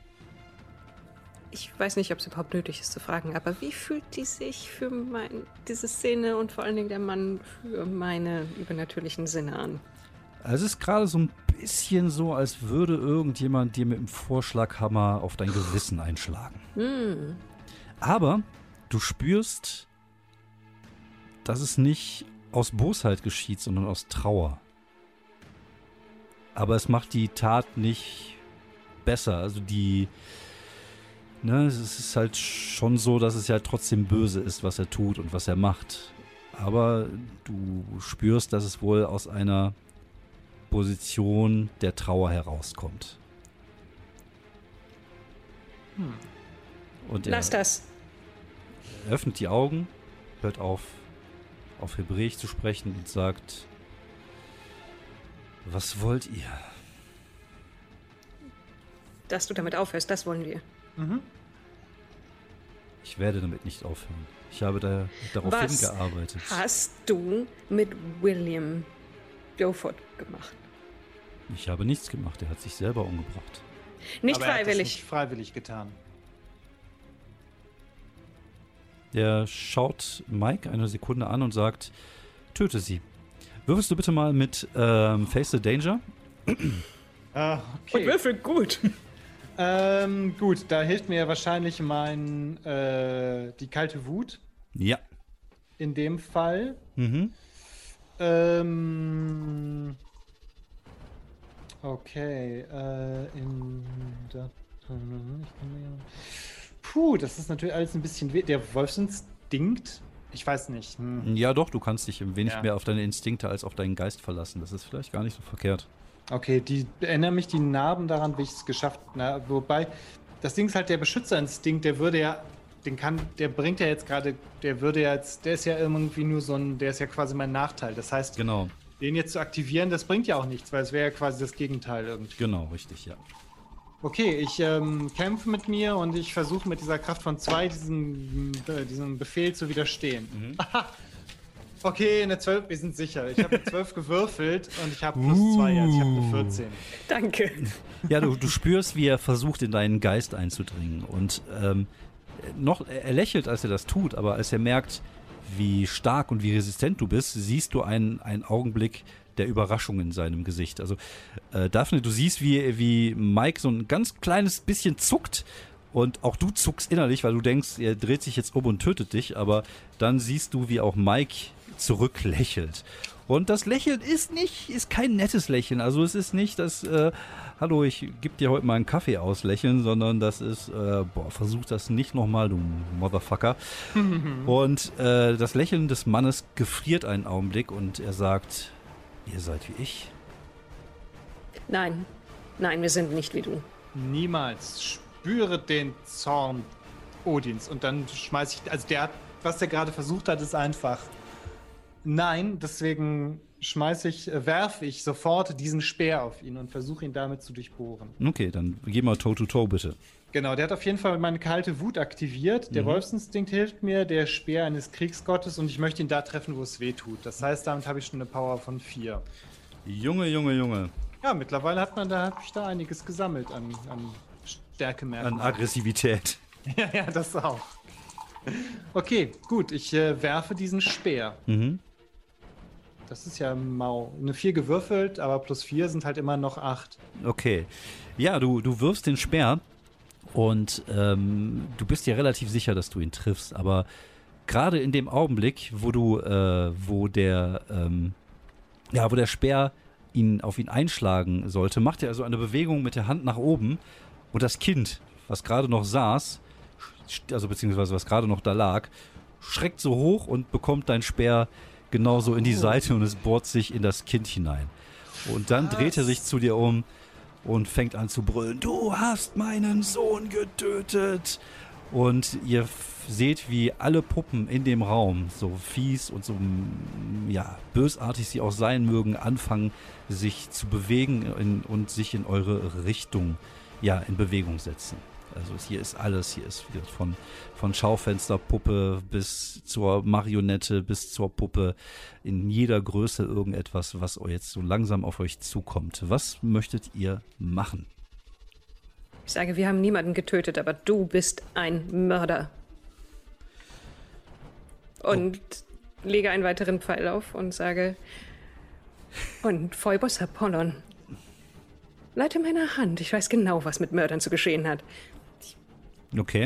Ich weiß nicht, ob es überhaupt nötig ist zu fragen, aber wie fühlt die sich für mein, diese Szene und vor allen Dingen der Mann für meine übernatürlichen Sinne an? Also es ist gerade so ein bisschen so, als würde irgendjemand dir mit dem Vorschlaghammer auf dein Gewissen einschlagen. Hm, Aber du spürst, dass es nicht aus Bosheit geschieht, sondern aus Trauer. Aber es macht die Tat nicht besser. Also die, ne, es ist halt schon so, dass es ja trotzdem böse ist, was er tut und was er macht. Aber du spürst, dass es wohl aus einer Position der Trauer herauskommt. Und er- lass das. er öffnet die Augen, hört auf, auf Hebräisch zu sprechen und sagt, was wollt ihr? Dass du damit aufhörst, das wollen wir. Ich werde damit nicht aufhören. Ich habe da, darauf Was hingearbeitet. hast du mit William Beaufort gemacht? Ich habe nichts gemacht, er hat sich selber umgebracht. Nicht Aber er hat das freiwillig. nicht freiwillig getan. Der schaut Mike eine Sekunde an und sagt, töte sie. Würfelst du bitte mal mit ähm, Face the Danger? Ah, Und okay. Würfel gut. Ähm, gut, da hilft mir wahrscheinlich mein äh, die kalte Wut Ja. in dem Fall. Mhm. Ähm, okay, äh, in mir, Puh, das ist natürlich alles ein bisschen weh. Der Wolfsinstinkt, ich weiß nicht. Hm. Ja, doch, du kannst dich ein wenig Ja. mehr auf deine Instinkte als auf deinen Geist verlassen. Das ist vielleicht gar nicht so verkehrt. Okay, die erinnern mich die Narben daran, wie ich es geschafft habe. Wobei, das Ding ist halt der Beschützerinstinkt, der würde ja, den kann, der bringt ja jetzt gerade, der würde ja jetzt, der ist ja irgendwie nur so ein, der ist ja quasi mein Nachteil. Das heißt, Genau, den jetzt zu aktivieren, das bringt ja auch nichts, weil es wäre ja quasi das Gegenteil irgendwie. genau, richtig, ja. Okay, ich ähm, kämpfe mit mir und ich versuche mit dieser Kraft von zwei diesem, äh, diesem Befehl zu widerstehen. Aha. Okay, eine 12, wir sind sicher. Ich habe eine 12 gewürfelt und ich habe plus 2, also ich habe eine 14. Danke. Ja, du, du spürst, wie er versucht, in deinen Geist einzudringen. Und ähm, noch, er lächelt, als er das tut, aber als er merkt, wie stark und wie resistent du bist, siehst du einen, einen Augenblick der Überraschung in seinem Gesicht. Also äh, Daphne, du siehst, wie, wie Mike so ein ganz kleines bisschen zuckt und auch du zuckst innerlich, weil du denkst, er dreht sich jetzt um und tötet dich, aber dann siehst du, wie auch Mike zurücklächelt. Und das Lächeln ist nicht, ist kein nettes Lächeln. Also es ist nicht das, äh, hallo, ich gebe dir heute mal einen Kaffee aus Lächeln, sondern das ist, äh, boah, versuch das nicht nochmal, du Motherfucker. und äh, das Lächeln des Mannes gefriert einen Augenblick und er sagt, ihr seid wie ich. Nein, nein, wir sind nicht wie du. Niemals. Spüre den Zorn Odins. Und dann schmeiß ich. Also der hat, was der gerade versucht hat, ist einfach. Nein, deswegen schmeiße ich, äh, werfe ich sofort diesen Speer auf ihn und versuche ihn damit zu durchbohren. Okay, dann geh mal Toe-to-Toe bitte. Genau, der hat auf jeden Fall meine kalte Wut aktiviert. Der Wolfsinstinkt hilft mir, der Speer eines Kriegsgottes und ich möchte ihn da treffen, wo es weh tut. Das heißt, damit habe ich schon eine Power von 4. Junge, Junge, Junge. Ja, mittlerweile hat man da, hab ich da einiges gesammelt an, an Stärkemerkmalen. An Aggressivität. Ja, ja, das auch. Okay, gut, ich äh, werfe diesen Speer. Mhm. Das ist ja mau. Eine 4 gewürfelt, aber plus 4 sind halt immer noch 8. Okay. Ja, du, du wirfst den Speer und ähm, du bist dir relativ sicher, dass du ihn triffst, aber gerade in dem Augenblick, wo du, äh, wo der, ähm, ja, wo der Speer ihn auf ihn einschlagen sollte, macht er also eine Bewegung mit der Hand nach oben und das Kind, was gerade noch saß, also beziehungsweise was gerade noch da lag, schreckt so hoch und bekommt dein Speer genauso in die Seite und es bohrt sich in das Kind hinein. Und dann dreht er sich zu dir um und fängt an zu brüllen. Du hast meinen Sohn getötet. Und ihr seht, wie alle Puppen in dem Raum, so fies und so mm, ja, bösartig sie auch sein mögen, anfangen, sich zu bewegen in, und sich in eure Richtung ja, in Bewegung setzen. Also hier ist alles, hier ist von, von Schaufensterpuppe bis zur Marionette, bis zur Puppe, in jeder Größe irgendetwas, was jetzt so langsam auf euch zukommt. Was möchtet ihr machen? Ich sage, wir haben niemanden getötet, aber du bist ein Mörder. Und lege einen weiteren Pfeil auf und sage, und Phoebus Apollon, leite meine Hand. Ich weiß genau, was mit Mördern zu geschehen hat. Okay.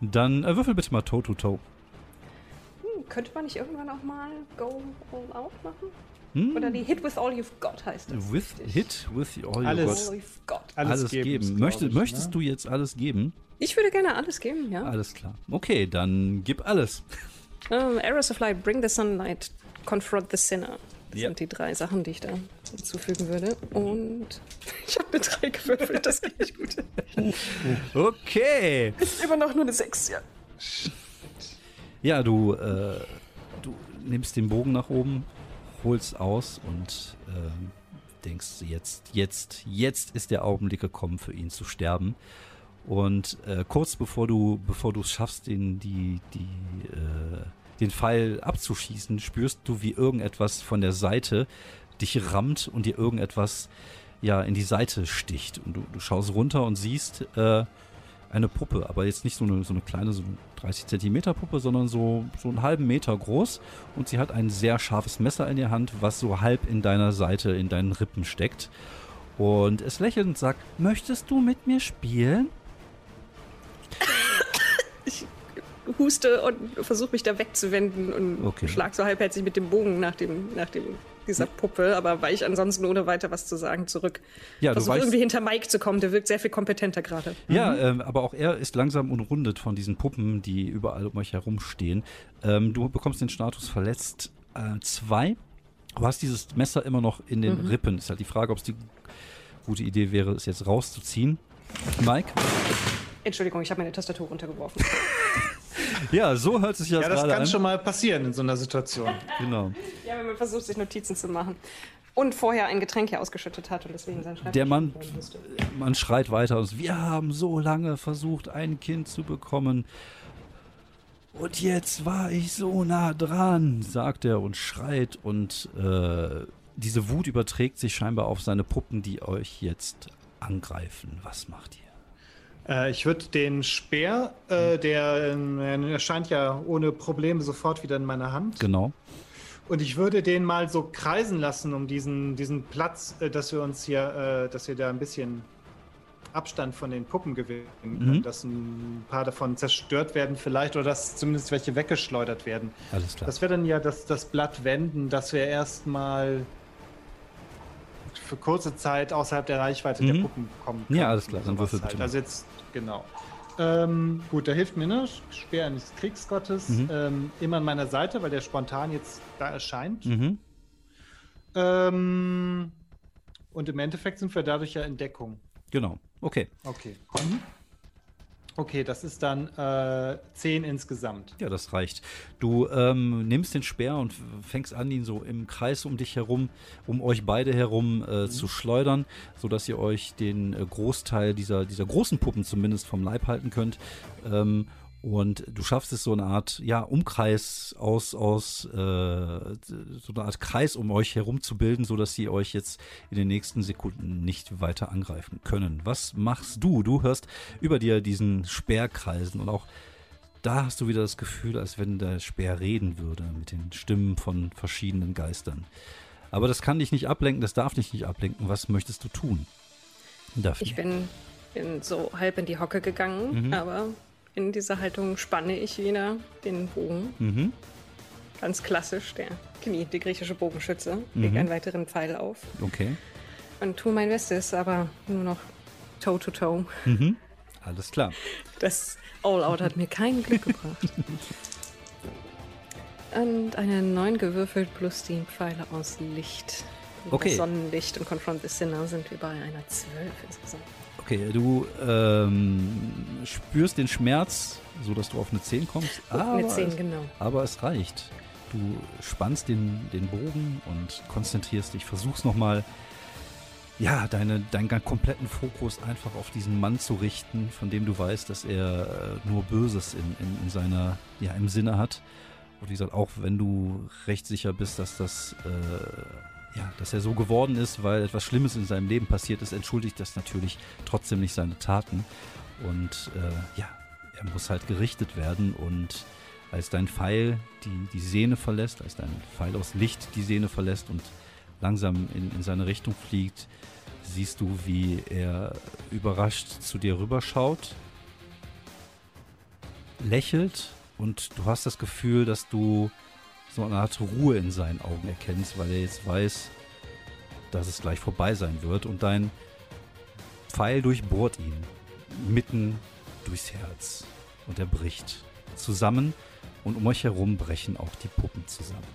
Dann äh, würfel bitte mal Toe to Toe. Hm, könnte man nicht irgendwann auch mal Go All Out machen? Hm? Oder die Hit with All You've Got heißt das. With hit with all Alles. got. All You've Got. Alles, geben geben. Möchte, ich, möchtest ne? du jetzt alles geben? Ich würde gerne alles geben, ja. Alles klar. Okay, dann gib alles. Um, Arrows of Light, Bring the Sunlight, Confront the Sinner. Das Ja. sind die drei Sachen, die ich da hinzufügen würde. Und ich habe eine 3 gewürfelt, das geht nicht gut. Okay. Immer noch nur eine 6, ja. Ja, du, äh, du nimmst den Bogen nach oben, holst aus und ähm, denkst, jetzt, jetzt, jetzt ist der Augenblick gekommen, für ihn zu sterben. Und äh, kurz bevor du, bevor du es schaffst, den, die, die, äh, den Pfeil abzuschießen, spürst du, wie irgendetwas von der Seite dich rammt und dir irgendetwas ja in die Seite sticht. Und du, du schaust runter und siehst äh, eine Puppe, aber jetzt nicht so eine, so eine kleine, so eine 30 Zentimeter Puppe, sondern so, so einen halben Meter groß. Und sie hat ein sehr scharfes Messer in der Hand, was so halb in deiner Seite, in deinen Rippen steckt. Und es lächelt und sagt, möchtest du mit mir spielen? Huste und versuche mich da wegzuwenden und Okay. schlag so halbherzig mit dem Bogen nach dem, nach dem dieser Puppe, aber weiche ansonsten ohne weiter was zu sagen zurück. Ja, du Versuche weißt- irgendwie hinter Mike zu kommen, der wirkt sehr viel kompetenter gerade. Ja, ähm, aber auch er ist langsam umrundet von diesen Puppen, die überall um euch herum stehen. Ähm, du bekommst den Status verletzt äh, zwei. Du hast dieses Messer immer noch in den Rippen. Ist halt die Frage, ob es die gute Idee wäre, es jetzt rauszuziehen. Mike? Entschuldigung, ich habe meine Tastatur runtergeworfen. Ja, so hört sich das, Ja, das kann an. schon mal passieren in so einer Situation. Genau. ja, wenn man versucht, sich Notizen zu machen. Und vorher ein Getränk hier ausgeschüttet hat und deswegen sein Schreibtisch Der Mann, man schreit weiter und wir haben so lange versucht, ein Kind zu bekommen. Und jetzt war ich so nah dran, sagt er und schreit und äh, diese Wut überträgt sich scheinbar auf seine Puppen, die euch jetzt angreifen. Was macht ihr? Äh, ich würde den Speer, äh, der äh, erscheint ja ohne Probleme sofort wieder in meiner Hand. Genau. Und ich würde den mal so kreisen lassen um diesen, diesen Platz, äh, dass wir uns hier, äh, dass wir da ein bisschen Abstand von den Puppen gewinnen können, Mhm. dass ein paar davon zerstört werden vielleicht oder dass zumindest welche weggeschleudert werden. Alles klar. Das wäre dann ja das, das Blatt wenden, dass wir erstmal für kurze Zeit außerhalb der Reichweite der Mhm. Puppen kommen Ja, alles klar, dann würfel bitte mal. Also jetzt, genau. Ähm, gut, da hilft mir, ne? Speer eines Kriegsgottes. Mhm. Ähm, immer an meiner Seite, weil der spontan jetzt da erscheint. Mhm. Ähm, und im Endeffekt sind wir dadurch ja in Deckung. Genau. Okay. Okay. Okay, das ist dann äh, 10 insgesamt. Ja, das reicht. Du ähm, nimmst den Speer und fängst an, ihn so im Kreis um dich herum, um euch beide herum äh, zu schleudern, sodass ihr euch den äh, Großteil dieser, dieser großen Puppen zumindest vom Leib halten könnt. Ähm, und du schaffst es so eine Art, ja, Umkreis aus, aus, äh, so eine Art Kreis um euch herum zu bilden, sodass sie euch jetzt in den nächsten Sekunden nicht weiter angreifen können. Was machst du? Du hörst über dir diesen Speer kreisen und auch da hast du wieder das Gefühl, als wenn der Speer reden würde mit den Stimmen von verschiedenen Geistern. Aber das kann dich nicht ablenken, das darf dich nicht ablenken. Was möchtest du tun? Daphne? Ich bin, bin so halb in die Hocke gegangen, Mhm. aber in dieser Haltung spanne ich wieder den Bogen. Mhm. Ganz klassisch, der Knie, die griechische Bogenschütze. Mhm. Lege einen weiteren Pfeil auf Okay. und tue mein Bestes, aber nur noch toe to toe. Mhm. Alles klar. Das All-Out hat mir kein Glück gebracht. Und eine 9 gewürfelt plus die Pfeile aus Licht. Okay. Sonnenlicht und Confront the Sinner sind wir bei einer 12 insgesamt. Okay, du ähm, spürst den Schmerz, sodass du auf eine 10 kommst. Oh, eine 10, es, genau. aber es reicht. Du spannst den, den Bogen und konzentrierst dich, versuchst nochmal, ja, deine, deinen kompletten Fokus einfach auf diesen Mann zu richten, von dem du weißt, dass er äh, nur Böses in, in, in seiner, ja, im Sinne hat. Und wie gesagt, auch wenn du recht sicher bist, dass das, äh, ja, dass er so geworden ist, weil etwas Schlimmes in seinem Leben passiert ist, entschuldigt das natürlich trotzdem nicht seine Taten. Und äh, ja, er muss halt gerichtet werden und als dein Pfeil die, die Sehne verlässt, als dein Pfeil aus Licht die Sehne verlässt und langsam in, in seine Richtung fliegt, siehst du, wie er überrascht zu dir rüberschaut, lächelt und du hast das Gefühl, dass du so eine Art Ruhe in seinen Augen erkennst, weil er jetzt weiß, dass es gleich vorbei sein wird und dein Pfeil durchbohrt ihn mitten durchs Herz und er bricht zusammen und um euch herum brechen auch die Puppen zusammen.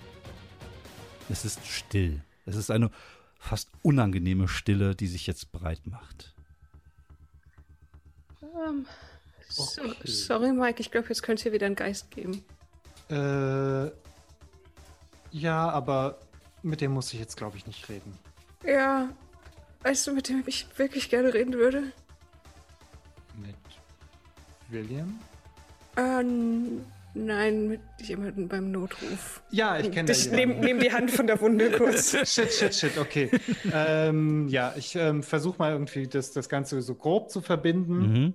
Es ist still. Es ist eine fast unangenehme Stille, die sich jetzt breit macht. Ähm, so, Okay. Sorry, Mike, ich glaube, jetzt könnte es hier wieder einen Geist geben. Äh, ja, aber mit dem muss ich jetzt, glaube ich, nicht reden. Ja, weißt du, mit dem ich wirklich gerne reden würde? Mit William? Ähm, nein, mit jemandem beim Notruf. Ja, ich kenne Ich nehme nehm die Hand von der Wunde kurz. Shit, shit, shit, okay. ähm, ja, ich ähm, versuche mal irgendwie das, das Ganze so grob zu verbinden. Mhm.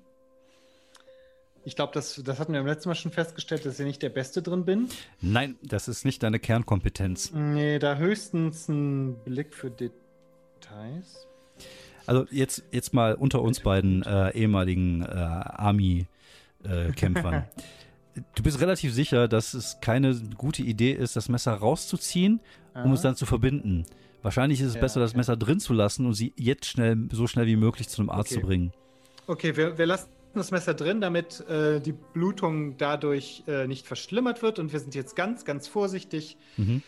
Ich glaube, das, das hatten wir beim letzten Mal schon festgestellt, dass ich nicht der Beste drin bin. Nein, das ist nicht deine Kernkompetenz. Nee, da höchstens ein Blick für Details. Also jetzt, jetzt mal unter uns beiden äh, ehemaligen äh, Army-Kämpfern. du bist relativ sicher, dass es keine gute Idee ist, das Messer rauszuziehen, um es dann zu verbinden. Wahrscheinlich ist es Ja, besser, das okay. Messer drin zu lassen und sie jetzt schnell, so schnell wie möglich zu einem Arzt Okay. zu bringen. Okay, wir, wir lassen das Messer drin, damit äh, die Blutung dadurch äh, nicht verschlimmert wird. Und wir sind jetzt ganz, ganz vorsichtig. Mhm.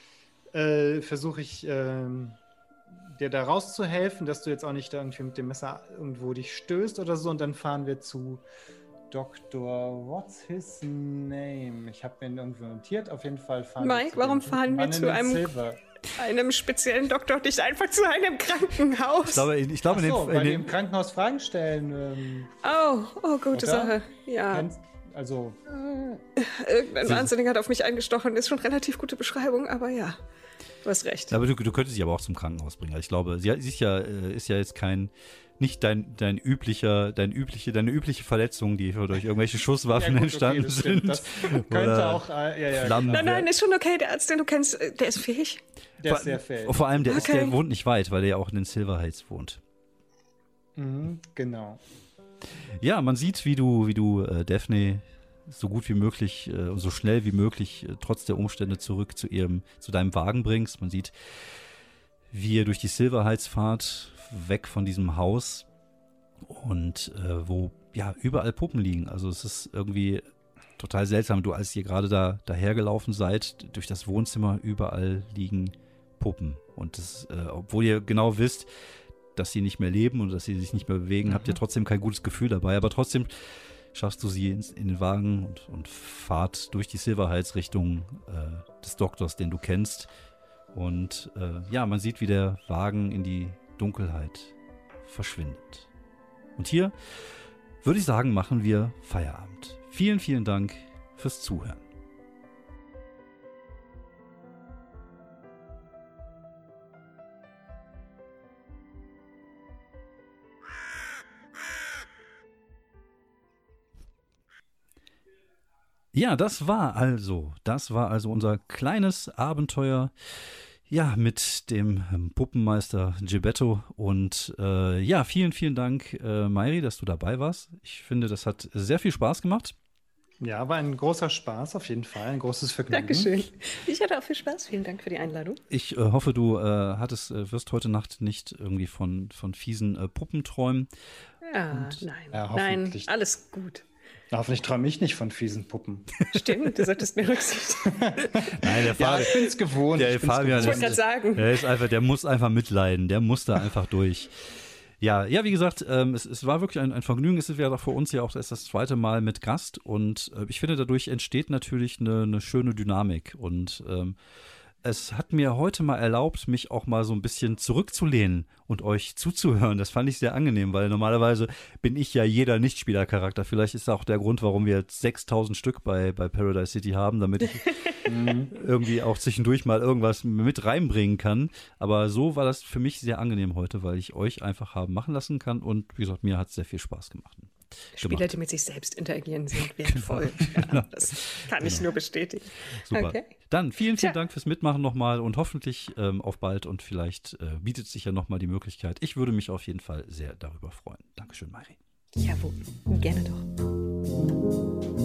Äh, Versuche ich ähm, dir da rauszuhelfen, dass du jetzt auch nicht da irgendwie mit dem Messer irgendwo dich stößt oder so. Und dann fahren wir zu Dr. What's his name? Ich habe mir ihn irgendwo notiert. Auf jeden Fall fahren wir Mike, zu warum fahren wir zu einem- Silber. Einem speziellen Doktor, nicht einfach zu einem Krankenhaus. Ich glaube, ich glaube in so, in die im den, Krankenhaus Fragen stellen. Ähm, oh, oh, gute Oder? Sache. Ja. also, Irgendein Wahnsinniger hat auf mich eingestochen. Ist schon relativ gute Beschreibung, aber ja. du hast recht. Aber du, du könntest sie aber auch zum Krankenhaus bringen. Ich glaube, sie, sie ist ja, äh, ist ja jetzt kein, nicht dein, dein üblicher, dein übliche, deine übliche Verletzung, die durch irgendwelche Schusswaffen Ja, gut, entstanden das stimmt. sind. Das könnte Oder auch. äh, Ja, ja, Flammen. Nein, nein, ist schon okay. Der Arzt, den du kennst, äh, der ist fähig. Der ist sehr fähig. Vor allem, der, ist, Okay. der wohnt nicht weit, weil der ja auch in den Silver Heights wohnt. Mhm, genau. Ja, man sieht, wie du, wie du äh, Daphne so gut wie möglich, äh, so schnell wie möglich, äh, trotz der Umstände zurück zu ihrem, zu deinem Wagen bringst. Man sieht, wie ihr durch die Silver Heights fahrt, weg von diesem Haus und äh, wo ja überall Puppen liegen. Also es ist irgendwie total seltsam. Du, als ihr gerade da dahergelaufen seid, durch das Wohnzimmer überall liegen Puppen. Und das, äh, obwohl ihr genau wisst, dass sie nicht mehr leben und dass sie sich nicht mehr bewegen, habt ihr trotzdem kein gutes Gefühl dabei. Aber trotzdem schaffst du sie ins, in den Wagen und, und fahrt durch die Silver Heights Richtung äh, des Doktors, den du kennst. Und äh, ja, man sieht, wie der Wagen in die Dunkelheit verschwindet. Und hier würde ich sagen, machen wir Feierabend. Vielen, vielen Dank fürs Zuhören. Ja, das war also, das war also unser kleines Abenteuer. Ja, mit dem ähm, Puppenmeister Gebetto. Und äh, ja, vielen, vielen Dank, äh, Mairi, dass du dabei warst. Ich finde, das hat sehr viel Spaß gemacht. Ja, war ein großer Spaß auf jeden Fall, ein großes Vergnügen. Dankeschön. Ich hatte auch viel Spaß. Vielen Dank für die Einladung. Ich äh, hoffe, du äh, hattest, äh, wirst heute Nacht nicht irgendwie von, von fiesen äh, Puppen träumen. Ja, nein, Ja, nein, hoffentlich. alles gut. Hoffentlich träume ich nicht von fiesen Puppen. Stimmt, du solltest mir Rücksicht. Nein, der Ja, ich bin's gewohnt. Der ich Fabian wollte ist- sagen. Der ist einfach, der muss einfach mitleiden, der muss da einfach durch. Ja, ja, wie gesagt, ähm, es, es war wirklich ein, ein Vergnügen. Es ist ja für uns ja auch erst das zweite Mal mit Gast und äh, ich finde, dadurch entsteht natürlich eine, eine schöne Dynamik und ähm, es hat mir heute mal erlaubt, mich auch mal so ein bisschen zurückzulehnen und euch zuzuhören. Das fand ich sehr angenehm, weil normalerweise bin ich ja jeder Nichtspielercharakter. Vielleicht ist auch der Grund, warum wir jetzt 6000 Stück bei, bei Paradise City haben, damit ich irgendwie auch zwischendurch mal irgendwas mit reinbringen kann. Aber so war das für mich sehr angenehm heute, weil ich euch einfach haben machen lassen kann und wie gesagt, mir hat es sehr viel Spaß gemacht. Spieler, gemacht. die mit sich selbst interagieren, sind wertvoll. Ja, das kann ich nur bestätigen. Super. Okay. Dann vielen, vielen Tja. Dank fürs Mitmachen nochmal und hoffentlich ähm, auf bald und vielleicht äh, bietet sich ja nochmal die Möglichkeit. Ich würde mich auf jeden Fall sehr darüber freuen. Dankeschön, Mari. Jawohl, gerne doch.